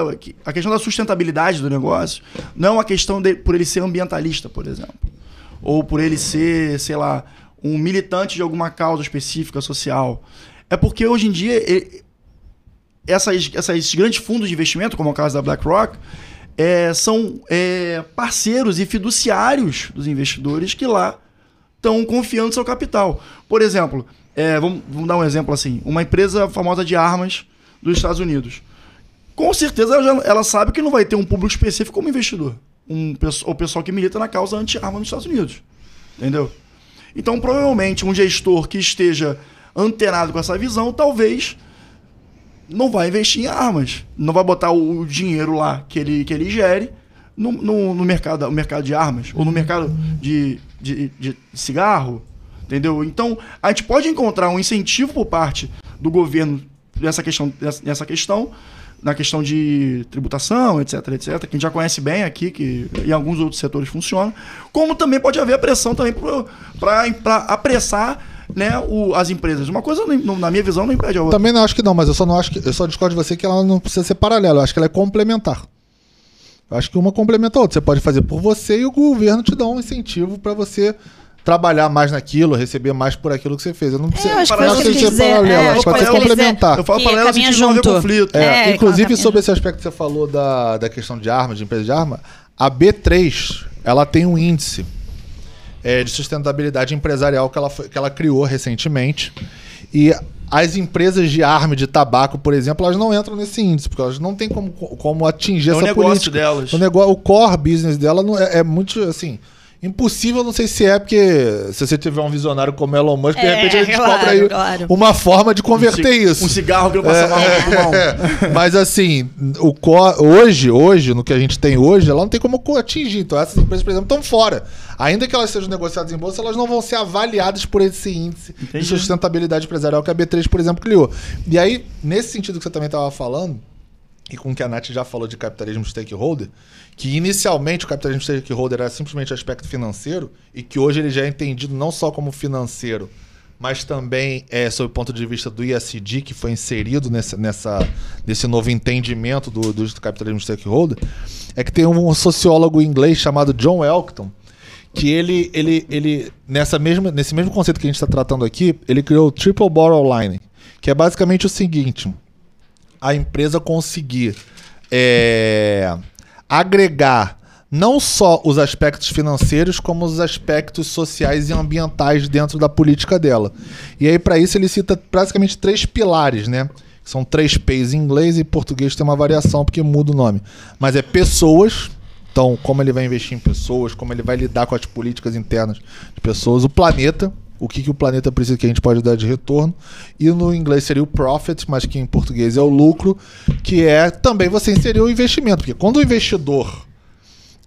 a questão da sustentabilidade do negócio não é uma questão de, por ele ser ambientalista, por exemplo, ou por ele ser, sei lá, um militante de alguma causa específica social. É porque hoje em dia ele- essas, essas grandes fundos de investimento, como é o caso da BlackRock, é, são é, parceiros e fiduciários dos investidores que lá estão confiando seu capital. Por exemplo, é, vamos, vamos dar um exemplo assim: uma empresa famosa de armas dos Estados Unidos. Com certeza ela, já- ela sabe que não vai ter um público específico como investidor. Um, o pessoal que milita na causa anti-arma nos Estados Unidos. Entendeu? Então, provavelmente, um gestor que esteja antenado com essa visão, talvez não vai investir em armas. Não vai botar o, o dinheiro lá que ele, que ele gere no, no, no mercado, no mercado de armas ou no mercado de, de, de cigarro. Entendeu? Então, a gente pode encontrar um incentivo por parte do governo nessa questão, nessa, questão, na questão de tributação, etc, etc, que a gente já conhece bem aqui, que em alguns outros setores funciona, como também pode haver a pressão também para apressar né, o- as empresas. Uma coisa, na minha visão, não impede a outra. Também não acho que não, mas eu só não acho que. Eu só discordo de você que ela não precisa ser paralela. Eu acho que ela é complementar. Eu acho que uma complementa a outra. Você pode fazer por você e o governo te dá um incentivo pra você trabalhar mais naquilo, receber mais por aquilo que você fez. Eu não preciso, que que precisa ele ser paralelo, É, acho que pode ser que complementar. Eu falo Que para de não haver junto. conflito. É, É, inclusive, caminha sobre esse aspecto que você falou da, da questão de armas, de empresa de arma, a B3 ela tem um índice é, de sustentabilidade empresarial que ela, que ela criou recentemente. E as empresas de arma e de tabaco, por exemplo, elas não entram nesse índice, porque elas não têm como, como atingir É o essa negócio política. delas. O, negócio, o core business dela não é, é muito assim. Impossível, não sei se é, porque se você tiver um visionário como Elon Musk, de É, repente ele descobre claro, aí claro. uma forma de converter Um isso. Um cigarro que não passa mal no pulmão. É, mas assim, o hoje, hoje, no que a gente tem hoje, ela não tem como co- atingir. Então essas empresas, por exemplo, estão fora. Ainda que elas sejam negociadas em bolsa, elas não vão ser avaliadas por esse índice Entendi. de sustentabilidade empresarial que a B3, por exemplo, criou. E aí, nesse sentido que você também estava falando, e com o que a Nath já falou de capitalismo stakeholder, que inicialmente o capitalismo stakeholder era simplesmente aspecto financeiro, e que hoje ele já é entendido não só como financeiro, mas também é, sob o ponto de vista do ISD, que foi inserido nessa, nessa, nesse novo entendimento do, do capitalismo stakeholder, é que tem um sociólogo inglês chamado John Elkton, que ele, ele, ele nessa mesma, nesse mesmo conceito que a gente está tratando aqui, ele criou o Triple Bottom Line, que é basicamente o seguinte: a empresa conseguir é, agregar não só os aspectos financeiros, como os aspectos sociais e ambientais dentro da política dela. E aí, para isso, ele cita basicamente três pilares, né? São três P's em inglês e em português tem uma variação porque muda o nome. Mas é pessoas, então como ele vai investir em pessoas, como ele vai lidar com as políticas internas de pessoas, o planeta, o que, que o planeta precisa que a gente pode dar de retorno. E no inglês seria o profit, mas que em português é o lucro, que é também você inserir o investimento. Porque quando o investidor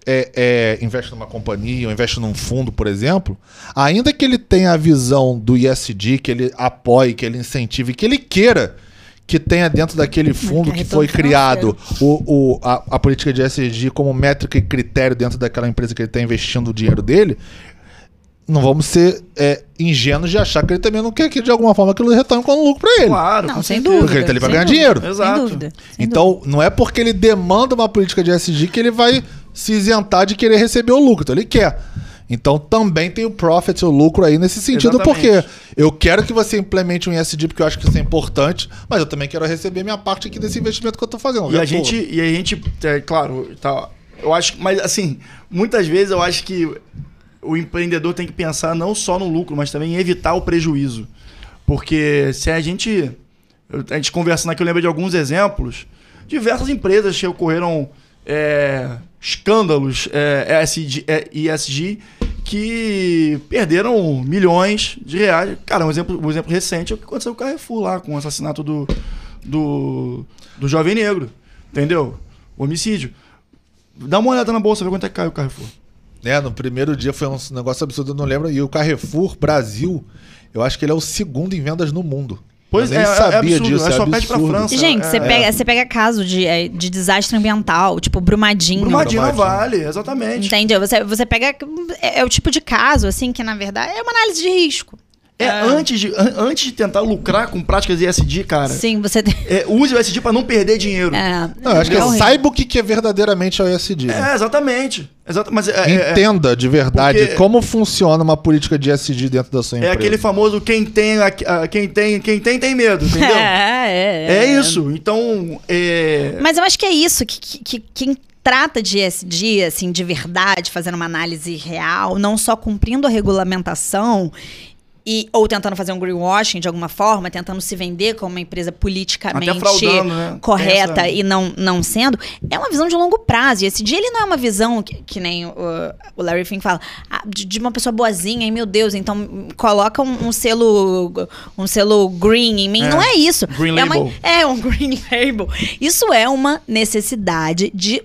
é, é, investe numa companhia ou investe num fundo, por exemplo, ainda que ele tenha a visão do ISD, que ele apoie, que ele incentive, que ele queira que tenha dentro daquele fundo que foi criado o, o- a, a política de ESG como métrica e critério dentro daquela empresa que ele está investindo o dinheiro dele, não vamos ser é, ingênuos de achar que ele também não quer que de alguma forma aquilo retorne com lucro para ele. Claro, Não, sem dúvida. Porque ele tá ali pra sem ganhar dúvida, dinheiro. Exato. Sem dúvida. sem Então, não é porque ele demanda uma política de SG que ele vai se isentar de querer receber o lucro. Então, ele quer. Então, também tem o profit, o lucro aí nesse sentido, Exatamente. porque eu quero que você implemente um ESG porque eu acho que isso é importante, mas eu também quero receber minha parte aqui desse investimento que eu tô fazendo. E a gente, e a gente, é, claro, tá, eu acho, mas assim, muitas vezes eu acho que o empreendedor tem que pensar não só no lucro, mas também em evitar o prejuízo. Porque se a gente, a gente conversando aqui, eu lembro de alguns exemplos, diversas empresas que ocorreram é, escândalos é, ESG, é, ESG que perderam milhões de reais. Cara, um exemplo, um exemplo recente é o que aconteceu com o Carrefour lá, com o assassinato do, do, do jovem negro. Entendeu? O homicídio. Dá uma olhada na bolsa, vê quanto é que caiu o Carrefour. Né, no primeiro dia foi um negócio absurdo, eu não lembro. E o Carrefour Brasil, eu acho que ele é o segundo em vendas no mundo. Pois eu nem é, é sabia absurdo, disso. é É só pede pra. França. Gente, É, você é. pega, você pega caso de, é, de desastre ambiental, tipo Brumadinho. Brumadinho não Brumadinho. vale, exatamente. Entendeu? Você, você pega. É, é o tipo de caso, assim, que na verdade é uma análise de risco. É, antes, de, an- antes de tentar lucrar com práticas ESG, cara, Sim, você tem. é, use o ESG pra não perder dinheiro. É, Não, eu acho que é é, saiba o que é verdadeiramente a ESG. É, exatamente. Exata, mas é, é- é- Entenda de verdade Porque- como funciona uma política de ESG dentro da sua é empresa. aquele famoso quem tem, a- a- quem tem, quem tem, tem medo, entendeu? É, é, É isso. Então, é, Mas eu acho que é isso, que, que, que quem trata de ESG, assim, de verdade, fazendo uma análise real, não só cumprindo a regulamentação e, ou tentando fazer um greenwashing de alguma forma, tentando se vender como uma empresa politicamente né? correta essa- e não, não sendo, é uma visão de longo prazo. E esse dia ele não é uma visão que, que nem o, o Larry Fink fala, ah, de, de uma pessoa boazinha, e meu Deus, então coloca um, um selo um selo green em mim. É. Não é isso. Green é uma- é um green label. Isso é uma necessidade de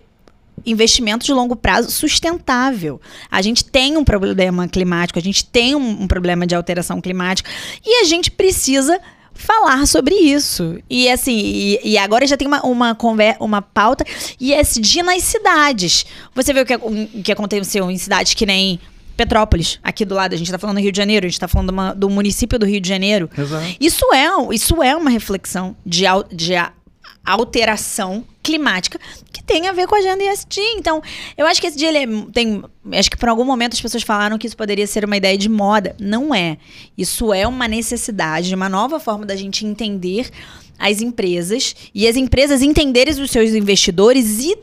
investimento de longo prazo sustentável. A gente tem um problema climático, a gente tem um, um problema de alteração climática e a gente precisa falar sobre isso. E assim, e, e agora já tem uma, uma, conver, uma pauta ESG nas cidades. Você vê o que, o que aconteceu em cidades que nem Petrópolis, aqui do lado. A gente está falando do Rio de Janeiro, a gente está falando uma- do município do Rio de Janeiro. Exato. Isso é, isso é uma reflexão de, de alteração climática que tem a ver com a agenda ESG. Então, eu acho que esse dia ele é- tem. Acho que por algum momento as pessoas falaram que isso poderia ser uma ideia de moda. Não é. Isso é uma necessidade, uma nova forma da gente entender as empresas e as empresas entenderem os seus investidores e,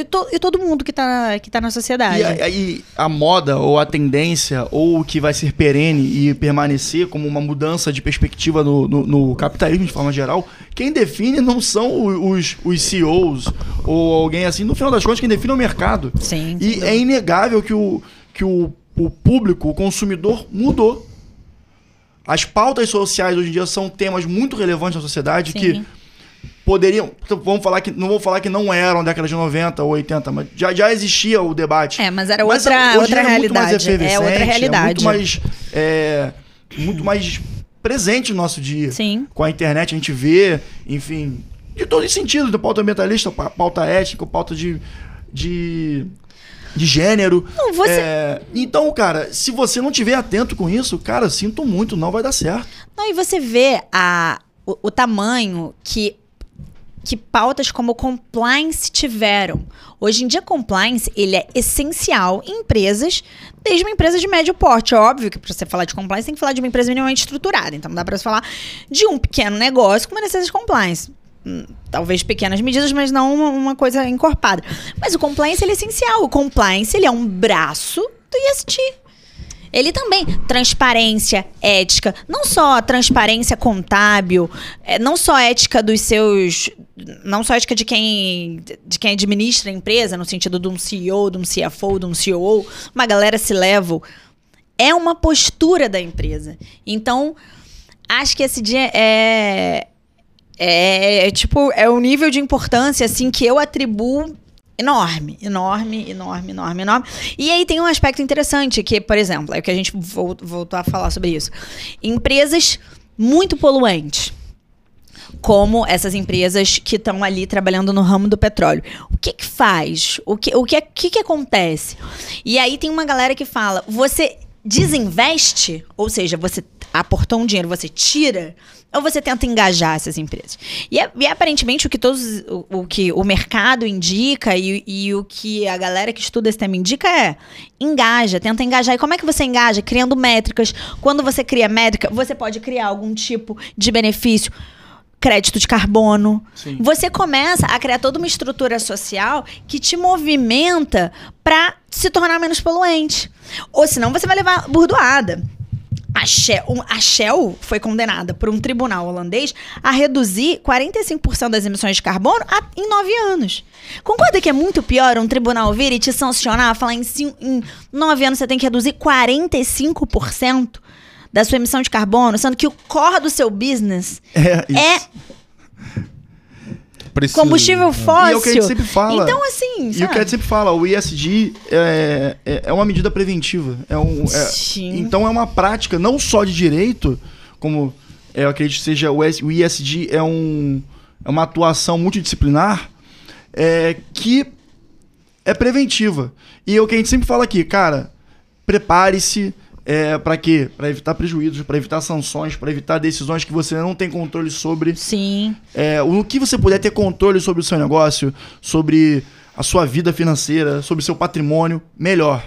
e, to- e todo mundo que está que tá na sociedade. E aí a moda ou a tendência ou o que vai ser perene e permanecer como uma mudança de perspectiva no, no- no capitalismo de forma geral, quem define não são os, os CEOs ou alguém assim. No final das contas, quem define é o mercado. Sim. E é inegável que o, que o, o público, o consumidor, mudou. As pautas sociais hoje em dia são temas muito relevantes na sociedade Sim. que poderiam. então, Vamos falar que. Não vou falar que não eram década de 90 ou 80, mas já, já existia o debate. É, mas era Mas outra, outra é mais realidade. É outra realidade. muito mais. é, muito mais presente no nosso dia. Sim. Com a internet a gente vê, enfim, de todos os sentidos, da pauta ambientalista, pa- pauta ética, pauta de. de de gênero. Não, você- É, então, cara, se você não tiver atento com isso, cara, sinto muito, não vai dar certo. Não, e você vê a, o, o tamanho que, que pautas como compliance tiveram. Hoje em dia, compliance ele é essencial em empresas, desde uma empresa de médio porte. É óbvio que para você falar de compliance, tem que falar de uma empresa minimamente estruturada. Então, não dá para você falar de um pequeno negócio com uma necessidade de compliance. Hum, Talvez pequenas medidas, mas não uma, uma coisa encorpada. Mas o compliance ele é essencial. O compliance ele é um braço do IST. Ele também, transparência, ética, não só transparência contábil, é, não só ética dos seus. Não só ética de quem, de quem administra a empresa, no sentido de um CEO, de um CFO, de um COO, uma galera se level. É uma postura da empresa. Então, acho que esse dia é. É, é, tipo, é um nível de importância, assim, que eu atribuo enorme, enorme, enorme, enorme, enorme. E aí tem um aspecto interessante que, por exemplo, é o que a gente vol- voltou a falar sobre isso. Empresas muito poluentes. Como essas empresas que estão ali trabalhando no ramo do petróleo. O que que faz? O que, o que, que, que acontece? E aí tem uma galera que fala: você desinveste, ou seja, você aportou um dinheiro, você tira, ou você tenta engajar essas empresas. E, é- e aparentemente o que todos o, o que o mercado indica e, e o que a galera que estuda esse tema indica é engaja, tenta engajar. E como é que você engaja? Criando métricas. Quando você cria métrica, você pode criar algum tipo de benefício. Crédito de carbono. Sim. Você começa a criar toda uma estrutura social que te movimenta para se tornar menos poluente. Ou senão você vai levar burdoada. A Shell, a Shell foi condenada por um tribunal holandês a reduzir 45% das emissões de carbono em nove anos. Concorda que é muito pior um tribunal vir e te sancionar, falar em, em nove anos você tem que reduzir 45% da sua emissão de carbono, sendo que o core do seu business É, isso. é combustível fóssil. E é o que a gente sempre fala. Então, assim, E o sabe? que a gente sempre fala, o ISD é, é, é uma medida preventiva. É um, é- Sim. então é uma prática não só de direito, como é, eu acredito que seja o ISD é, um, é uma atuação multidisciplinar é, que é preventiva. E é o que a gente sempre fala aqui, cara, prepare-se é, para quê? Para evitar prejuízos, para evitar sanções, para evitar decisões que você não tem controle sobre. Sim. É, o que você puder ter controle sobre o seu negócio, sobre a sua vida financeira, sobre o seu patrimônio, melhor.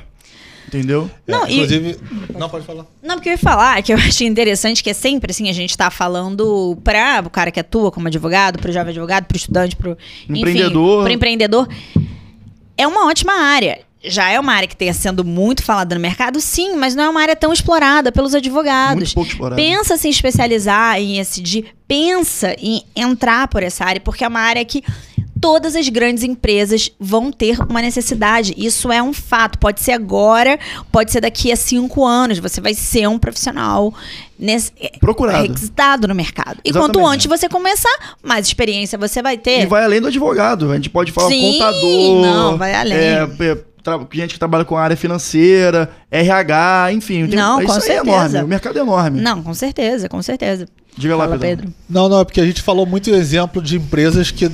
Entendeu? É, Não, e- inclusive. Não, pode falar. Não, porque eu ia falar que eu achei interessante que é sempre assim, a gente tá falando para o cara que atua como advogado, pro jovem advogado, pro estudante, pro Empreendedor. Enfim, pro empreendedor. É uma ótima área. Já é uma área que tem sendo muito falada no mercado, sim, mas não é uma área tão explorada pelos advogados. Muito pouco explorado. Pensa se especializar em SD, pensa em entrar por essa área, porque é uma área que todas as grandes empresas vão ter uma necessidade. Isso é um fato. Pode ser agora, pode ser daqui a cinco anos. Você vai ser um profissional nesse, Procurado. requisitado no mercado. E Exatamente. quanto antes você começar, mais experiência você vai ter. E vai além do advogado. A gente pode falar Sim, contador. não, vai além. é, é, gente que trabalha com a área financeira, RH, enfim. tem- Não, isso com é certeza. enorme. O mercado é enorme. Não, com certeza, com certeza. Diga lá, Fala, Pedro. Pedro. Não, não, é porque a gente falou muito exemplo de empresas que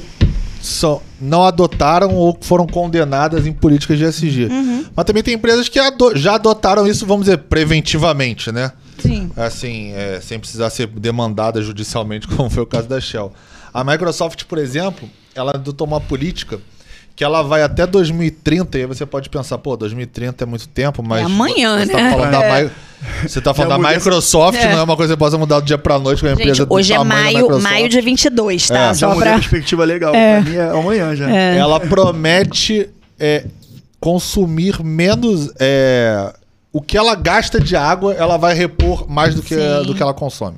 são. não adotaram ou foram condenadas em políticas de SG. Mas também tem empresas que ado- já adotaram isso, vamos dizer, preventivamente, né? Sim. Assim, é, sem precisar ser demandada judicialmente, como foi o caso da Shell. A Microsoft, por exemplo, ela adotou uma política que ela vai até 2030, e aí você pode pensar, pô, 2030 é muito tempo, mas. É amanhã, você né? Tá falando da É. Mi- você tá falando Já da Microsoft, É. não é uma coisa que você possa mudar do dia pra noite com a empresa Gente, hoje é da maio, maio dia 22, tá? É. Só mudei a pra... perspectiva legal. É. Pra mim é amanhã já. É. Ela promete é, consumir menos. é, o que ela gasta de água, ela vai repor mais do que, Sim. do que ela consome.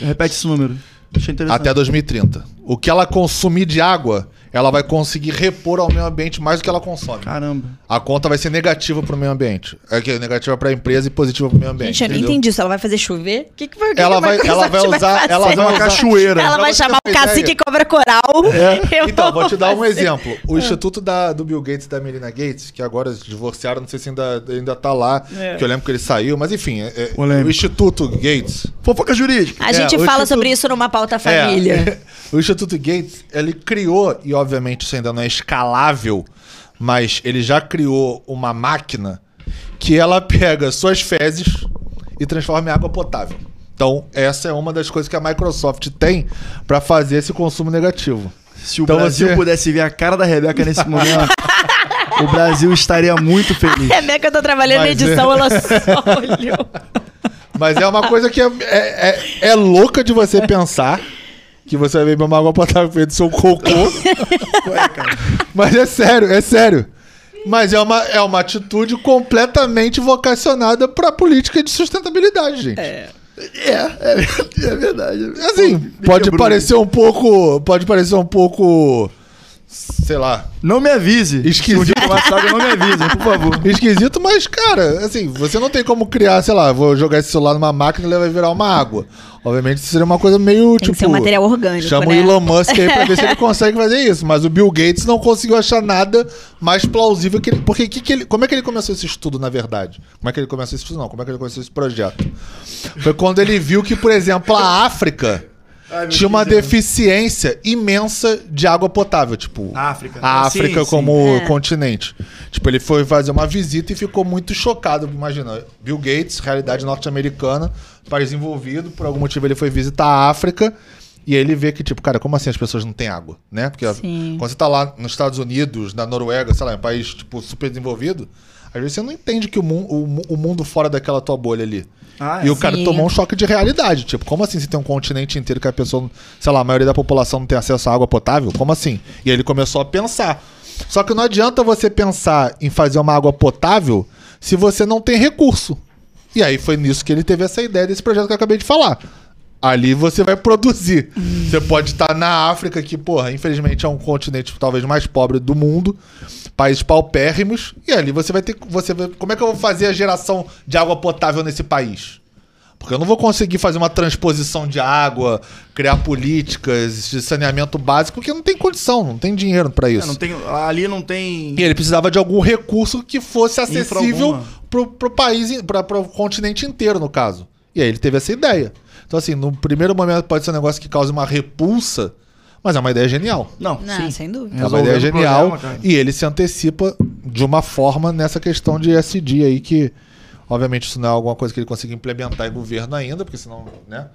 Repete esse número. Achei interessante. Até 2030. O que ela consumir de água, ela vai conseguir repor ao meio ambiente mais do que ela consome. Caramba. A conta vai ser negativa pro meio ambiente. É que é negativa pra empresa e positiva pro meio ambiente. Gente, eu não entendi isso. Ela vai fazer chover? O que, que, vai- o Ela que a vai- ela vai usar- ela vai Uma usar- cachoeira. Ela vai chamar o uma cacique ideia. cobra coral. Eu Então, vou te dar um exemplo. O Instituto da- do Bill Gates e da Melinda Gates, que agora se divorciaram, não sei se ainda, ainda tá lá, É. que eu lembro que ele saiu, mas enfim, é- é- o Instituto Gates. Fofoca jurídica. A gente É, o fala Instituto- sobre isso numa pauta família. É, o Instituto Gates, ele criou, e obviamente isso ainda não é escalável, mas ele já criou uma máquina que ela pega suas fezes e transforma em água potável. Então, essa é uma das coisas que a Microsoft tem para fazer esse consumo negativo. Se o Então Brasil você- pudesse ver a cara da Rebeca nesse momento, o Brasil estaria muito feliz. A Rebeca tá trabalhando na Mas é. edição, ela só olhou. Mas é uma coisa que é, é, é- é louca de você pensar. Que você vai beber uma água potável feita do seu cocô. Ué. Mas é sério, é sério. Mas é uma, é uma atitude completamente vocacionada pra política de sustentabilidade, gente. É, é, é verdade. Assim, Me pode quebrou. parecer um pouco. Pode parecer um pouco. Sei lá. Não me avise. Esquisito. Se um dia não me avise, por favor. Esquisito, mas, cara, assim, você não tem como criar, sei lá, vou jogar esse celular numa máquina e ele vai virar uma água. Obviamente, isso seria uma coisa meio, Tem tipo... que ser um material orgânico, Chama né? o Elon Musk aí pra ver se ele consegue fazer isso. Mas o Bill Gates não conseguiu achar nada mais plausível que ele... Porque que que ele, como é que ele começou esse estudo, na verdade? Como é que ele começou esse estudo? Não, como é que ele começou esse projeto? Foi quando ele viu que, por exemplo, a África Ai, tinha uma Deus. deficiência imensa de água potável. Tipo, África. a África sim, como sim. É. continente. Tipo, ele foi fazer uma visita e ficou muito chocado. Imagina, Bill Gates, realidade norte-americana, país desenvolvido, por algum motivo ele foi visitar a África e ele vê que, tipo, cara, como assim as pessoas não têm água, né? Porque Sim. quando você tá lá nos Estados Unidos, na Noruega, sei lá, um país, tipo, super desenvolvido, às vezes você não entende que o, mu o, o mundo fora daquela tua bolha ali. Ah, E o cara Sim. tomou um choque de realidade. Tipo, como assim você tem um continente inteiro que a pessoa, sei lá, a maioria da população não tem acesso à água potável? Como assim? E aí ele começou a pensar. Só que não adianta você pensar em fazer uma água potável se você não tem recurso. E aí foi nisso que ele teve essa ideia desse projeto que eu acabei de falar. Ali você vai produzir. Você pode estar na África, que, porra, infelizmente é um continente talvez mais pobre do mundo, países paupérrimos, e ali você vai ter. Você vai, como é que eu vou fazer a geração de água potável nesse país? Porque eu não vou conseguir fazer uma transposição de água, criar políticas de saneamento básico, porque não tem condição, não tem dinheiro pra É, isso. não tem, ali não tem. E ele precisava de algum recurso que fosse acessível pro, pro país, pra, pro continente inteiro, no caso. E aí ele teve essa ideia. Então, assim, no primeiro momento pode ser um negócio que cause uma repulsa, mas é uma ideia genial. Não, Não, sim. sem dúvida. É uma Resolvendo ideia genial. problema, e ele se antecipa de uma forma nessa questão de SD aí, que, obviamente, isso não é alguma coisa que ele consiga implementar em governo ainda, porque senão, né,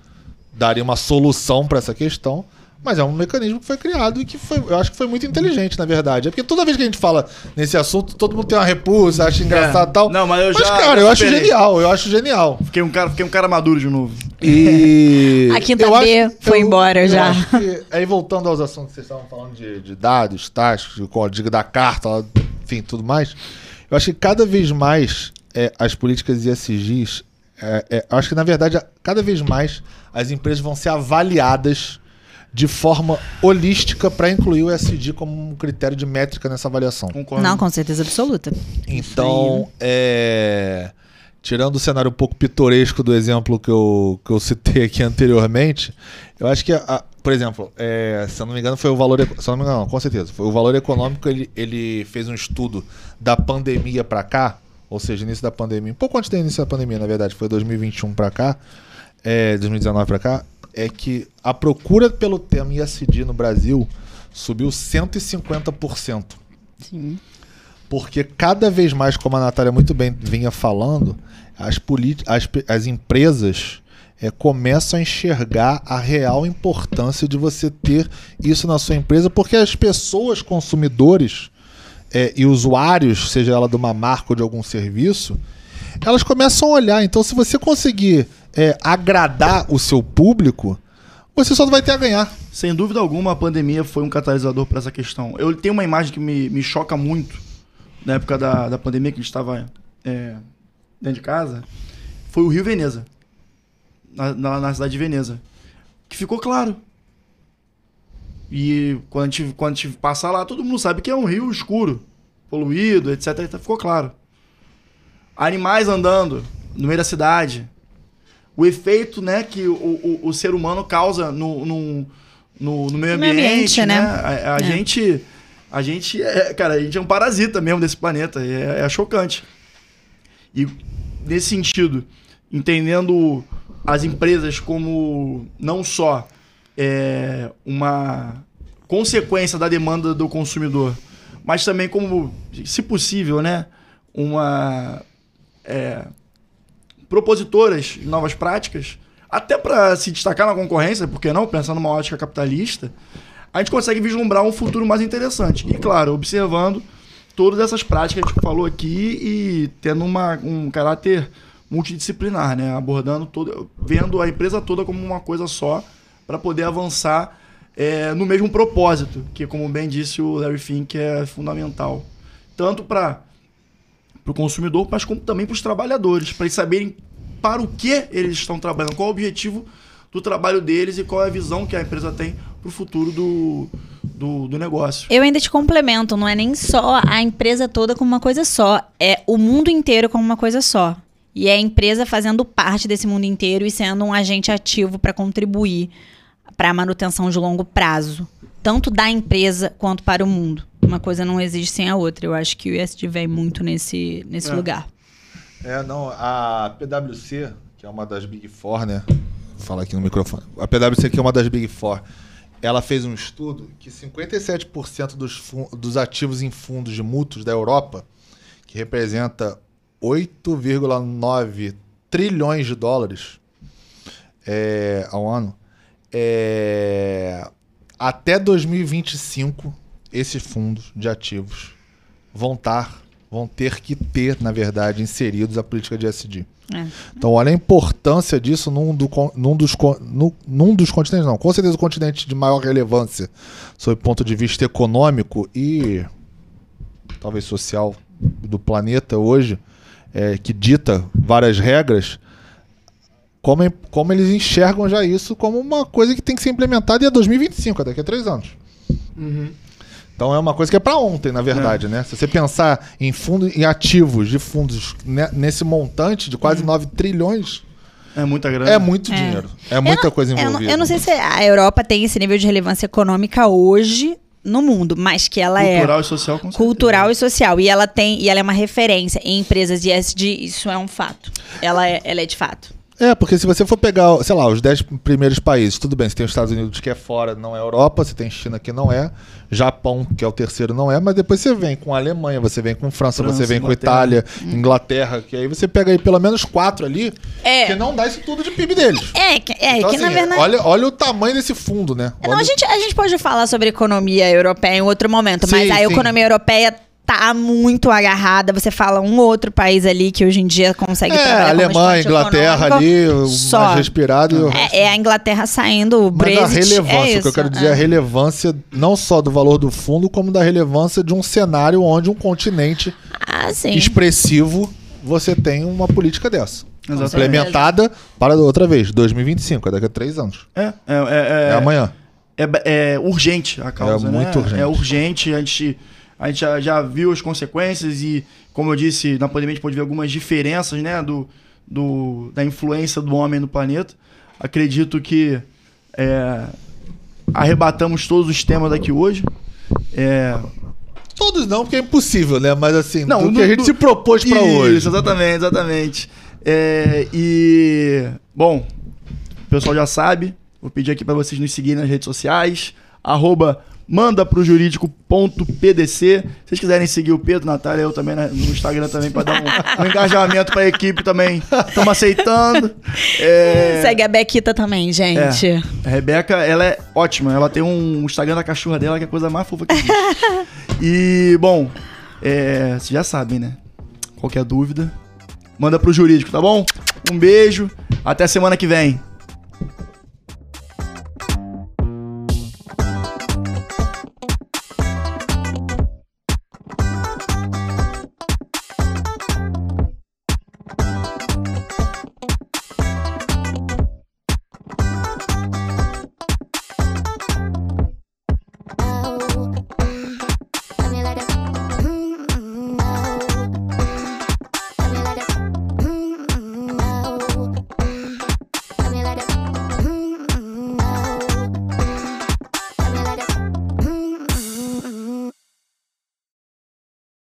daria uma solução para essa questão. Mas é um mecanismo que foi criado e que foi, eu acho que foi muito inteligente, na verdade. É porque toda vez que a gente fala nesse assunto, todo mundo tem uma repulsa, acha engraçado e tal. É. Não, mas eu já- cara, já eu acho genial, eu acho genial. Fiquei um, cara, fiquei um cara maduro de novo. E. A quinta eu B foi embora eu já. acho que- aí voltando aos assuntos que vocês estavam falando de, de dados, taxas, de código da carta, enfim, tudo mais. Eu acho que cada vez mais é, as políticas ESGs, é, é, eu acho que na verdade, cada vez mais as empresas vão ser avaliadas de forma holística para incluir o ESG como um critério de métrica nessa avaliação. Concordo. Não, com certeza absoluta. Então, é, tirando o cenário um pouco pitoresco do exemplo que eu, que eu citei aqui anteriormente, eu acho que, a- por exemplo, é, se eu não me engano, foi o valor. Se eu não me engano, não, com certeza. Foi o valor econômico, ele, ele fez um estudo da pandemia para cá, ou seja, início da pandemia, um pouco antes do início da pandemia, na verdade, foi 2021 para cá, é, 2019 para cá, é que a procura pelo tema ISD no Brasil subiu 150%. Sim. Porque cada vez mais, como a Natália muito bem vinha falando, as, as, as empresas é, começam a enxergar a real importância de você ter isso na sua empresa, porque as pessoas consumidores é, e usuários, seja ela de uma marca ou de algum serviço, elas começam a olhar. Então, se você conseguir é, agradar o seu público, você só vai ter a ganhar. Sem dúvida alguma, a pandemia foi um catalisador para essa questão. Eu tenho uma imagem que me, me choca muito na época da, da pandemia, que a gente estava é, dentro de casa. Foi o Rio Veneza, na, na, na, cidade de Veneza. Que ficou claro. E quando a, gente, quando a gente passa lá, todo mundo sabe que é um rio escuro, poluído, etc. Ficou claro. Animais andando no meio da cidade, o efeito né, que o, o, o ser humano causa no, no, no, no meio ambiente. No ambiente né? né? A, a é. gente. A gente é, cara, a gente é um parasita mesmo desse planeta. É, é chocante. E nesse sentido, entendendo as empresas como não só é, uma consequência da demanda do consumidor, mas também como, se possível, né, uma é, propositoras de novas práticas, até para se destacar na concorrência, porque não, pensando numa ótica capitalista, a gente consegue vislumbrar um futuro mais interessante. E, claro, observando todas essas práticas que a gente falou aqui e tendo uma, um caráter multidisciplinar, né? Abordando todo, vendo a empresa toda como uma coisa só para poder avançar é, no mesmo propósito, que, como bem disse o Larry Fink, é fundamental. Tanto para para o consumidor, mas como também para os trabalhadores, para eles saberem para o que eles estão trabalhando, qual o objetivo do trabalho deles e qual é a visão que a empresa tem para o futuro do, do, do, negócio. Eu ainda te complemento, não é nem só a empresa toda como uma coisa só, é o mundo inteiro como uma coisa só. E é a empresa fazendo parte desse mundo inteiro e sendo um agente ativo para contribuir para a manutenção de longo prazo, tanto da empresa quanto para o mundo. Uma coisa não existe sem a outra. Eu acho que o ISD vem muito nesse, nesse é. lugar. É, não, a PwC, que é uma das Big Four, né? Vou falar aqui no microfone. A PwC, que é uma das Big Four, ela fez um estudo que 57% dos, dos ativos em fundos de mútuos da Europa, que representa 8,9 trilhões de dólares é, ao ano, é, até 2025 esses fundos de ativos vão estar, vão ter que ter, na verdade, inseridos a política de SD. É. Então, olha a importância disso num, do, num, dos, num, num dos continentes, não. Com certeza o continente de maior relevância, sob o ponto de vista econômico e talvez social do planeta hoje, é, que dita várias regras, como, como eles enxergam já isso como uma coisa que tem que ser implementada e é 2025, daqui a três anos. Uhum. Então é uma coisa que é para ontem, na verdade, é. né? Se você pensar em fundos, em ativos de fundos nesse montante de quase hum. 9 trilhões, é muita grana. É muito é. dinheiro. É muita não, coisa envolvida. Eu não, eu não, sei se a Europa tem esse nível de relevância econômica hoje no mundo, mas que ela cultural é cultural e social, com cultural e social e ela tem e ela é uma referência em empresas de ESG, isso é um fato. Ela é, ela é de fato. É, porque se você for pegar, sei lá, os 10 primeiros países, tudo bem, você tem os Estados Unidos que é fora, não é Europa, você tem China que não é, Japão, que é o terceiro, não é, mas depois você vem com a Alemanha, você vem com França, França você vem Inglaterra. com Itália, hum. Inglaterra, que aí você pega aí pelo menos quatro ali, é. que não dá isso tudo de PIB deles. É, que, é, então, que assim, na verdade. Olha, olha o tamanho desse fundo, né? Olha... Não, a, gente, a gente pode falar sobre economia europeia em outro momento, sim, mas a sim. economia europeia tá muito agarrada. Você fala um outro país ali que hoje em dia consegue é, trabalhar Alemanha, Inglaterra ali, só. mais respirado. É, é, a Inglaterra saindo, o Brexit. Mas a relevância, é o que eu quero dizer é a é. relevância não só do valor do fundo, como da relevância de um cenário onde um continente ah, expressivo você tem uma política dessa. Exatamente. Implementada para outra vez, 2025, é daqui a três anos. É, é, é, é amanhã. É, é, urgente a causa, é né? muito urgente. É urgente, a gente a gente já, já viu as consequências e, como eu disse, na pandemia a gente pode ver algumas diferenças né, do, do, da influência do homem no planeta. Acredito que é, arrebatamos todos os temas aqui hoje. É, Todos não, porque é impossível, né? Mas assim, não, do, do que a gente do... se propôs para hoje. Isso, exatamente, exatamente. É, e, bom, o pessoal já sabe. Vou pedir aqui para vocês nos seguirem nas redes sociais. Arroba manda pro jurídico.pdc. Se vocês quiserem seguir o Pedro, Natália, eu também né, no Instagram também, pra dar um, um engajamento pra equipe também. Estamos aceitando. É, Segue a Bequita também, gente. a Rebeca, ela é ótima. Ela tem um Instagram da cachorra dela que é a coisa mais fofa que existe. e, bom, é, vocês já sabem, né? Qualquer dúvida, manda pro jurídico, tá bom? Um beijo, até semana que vem.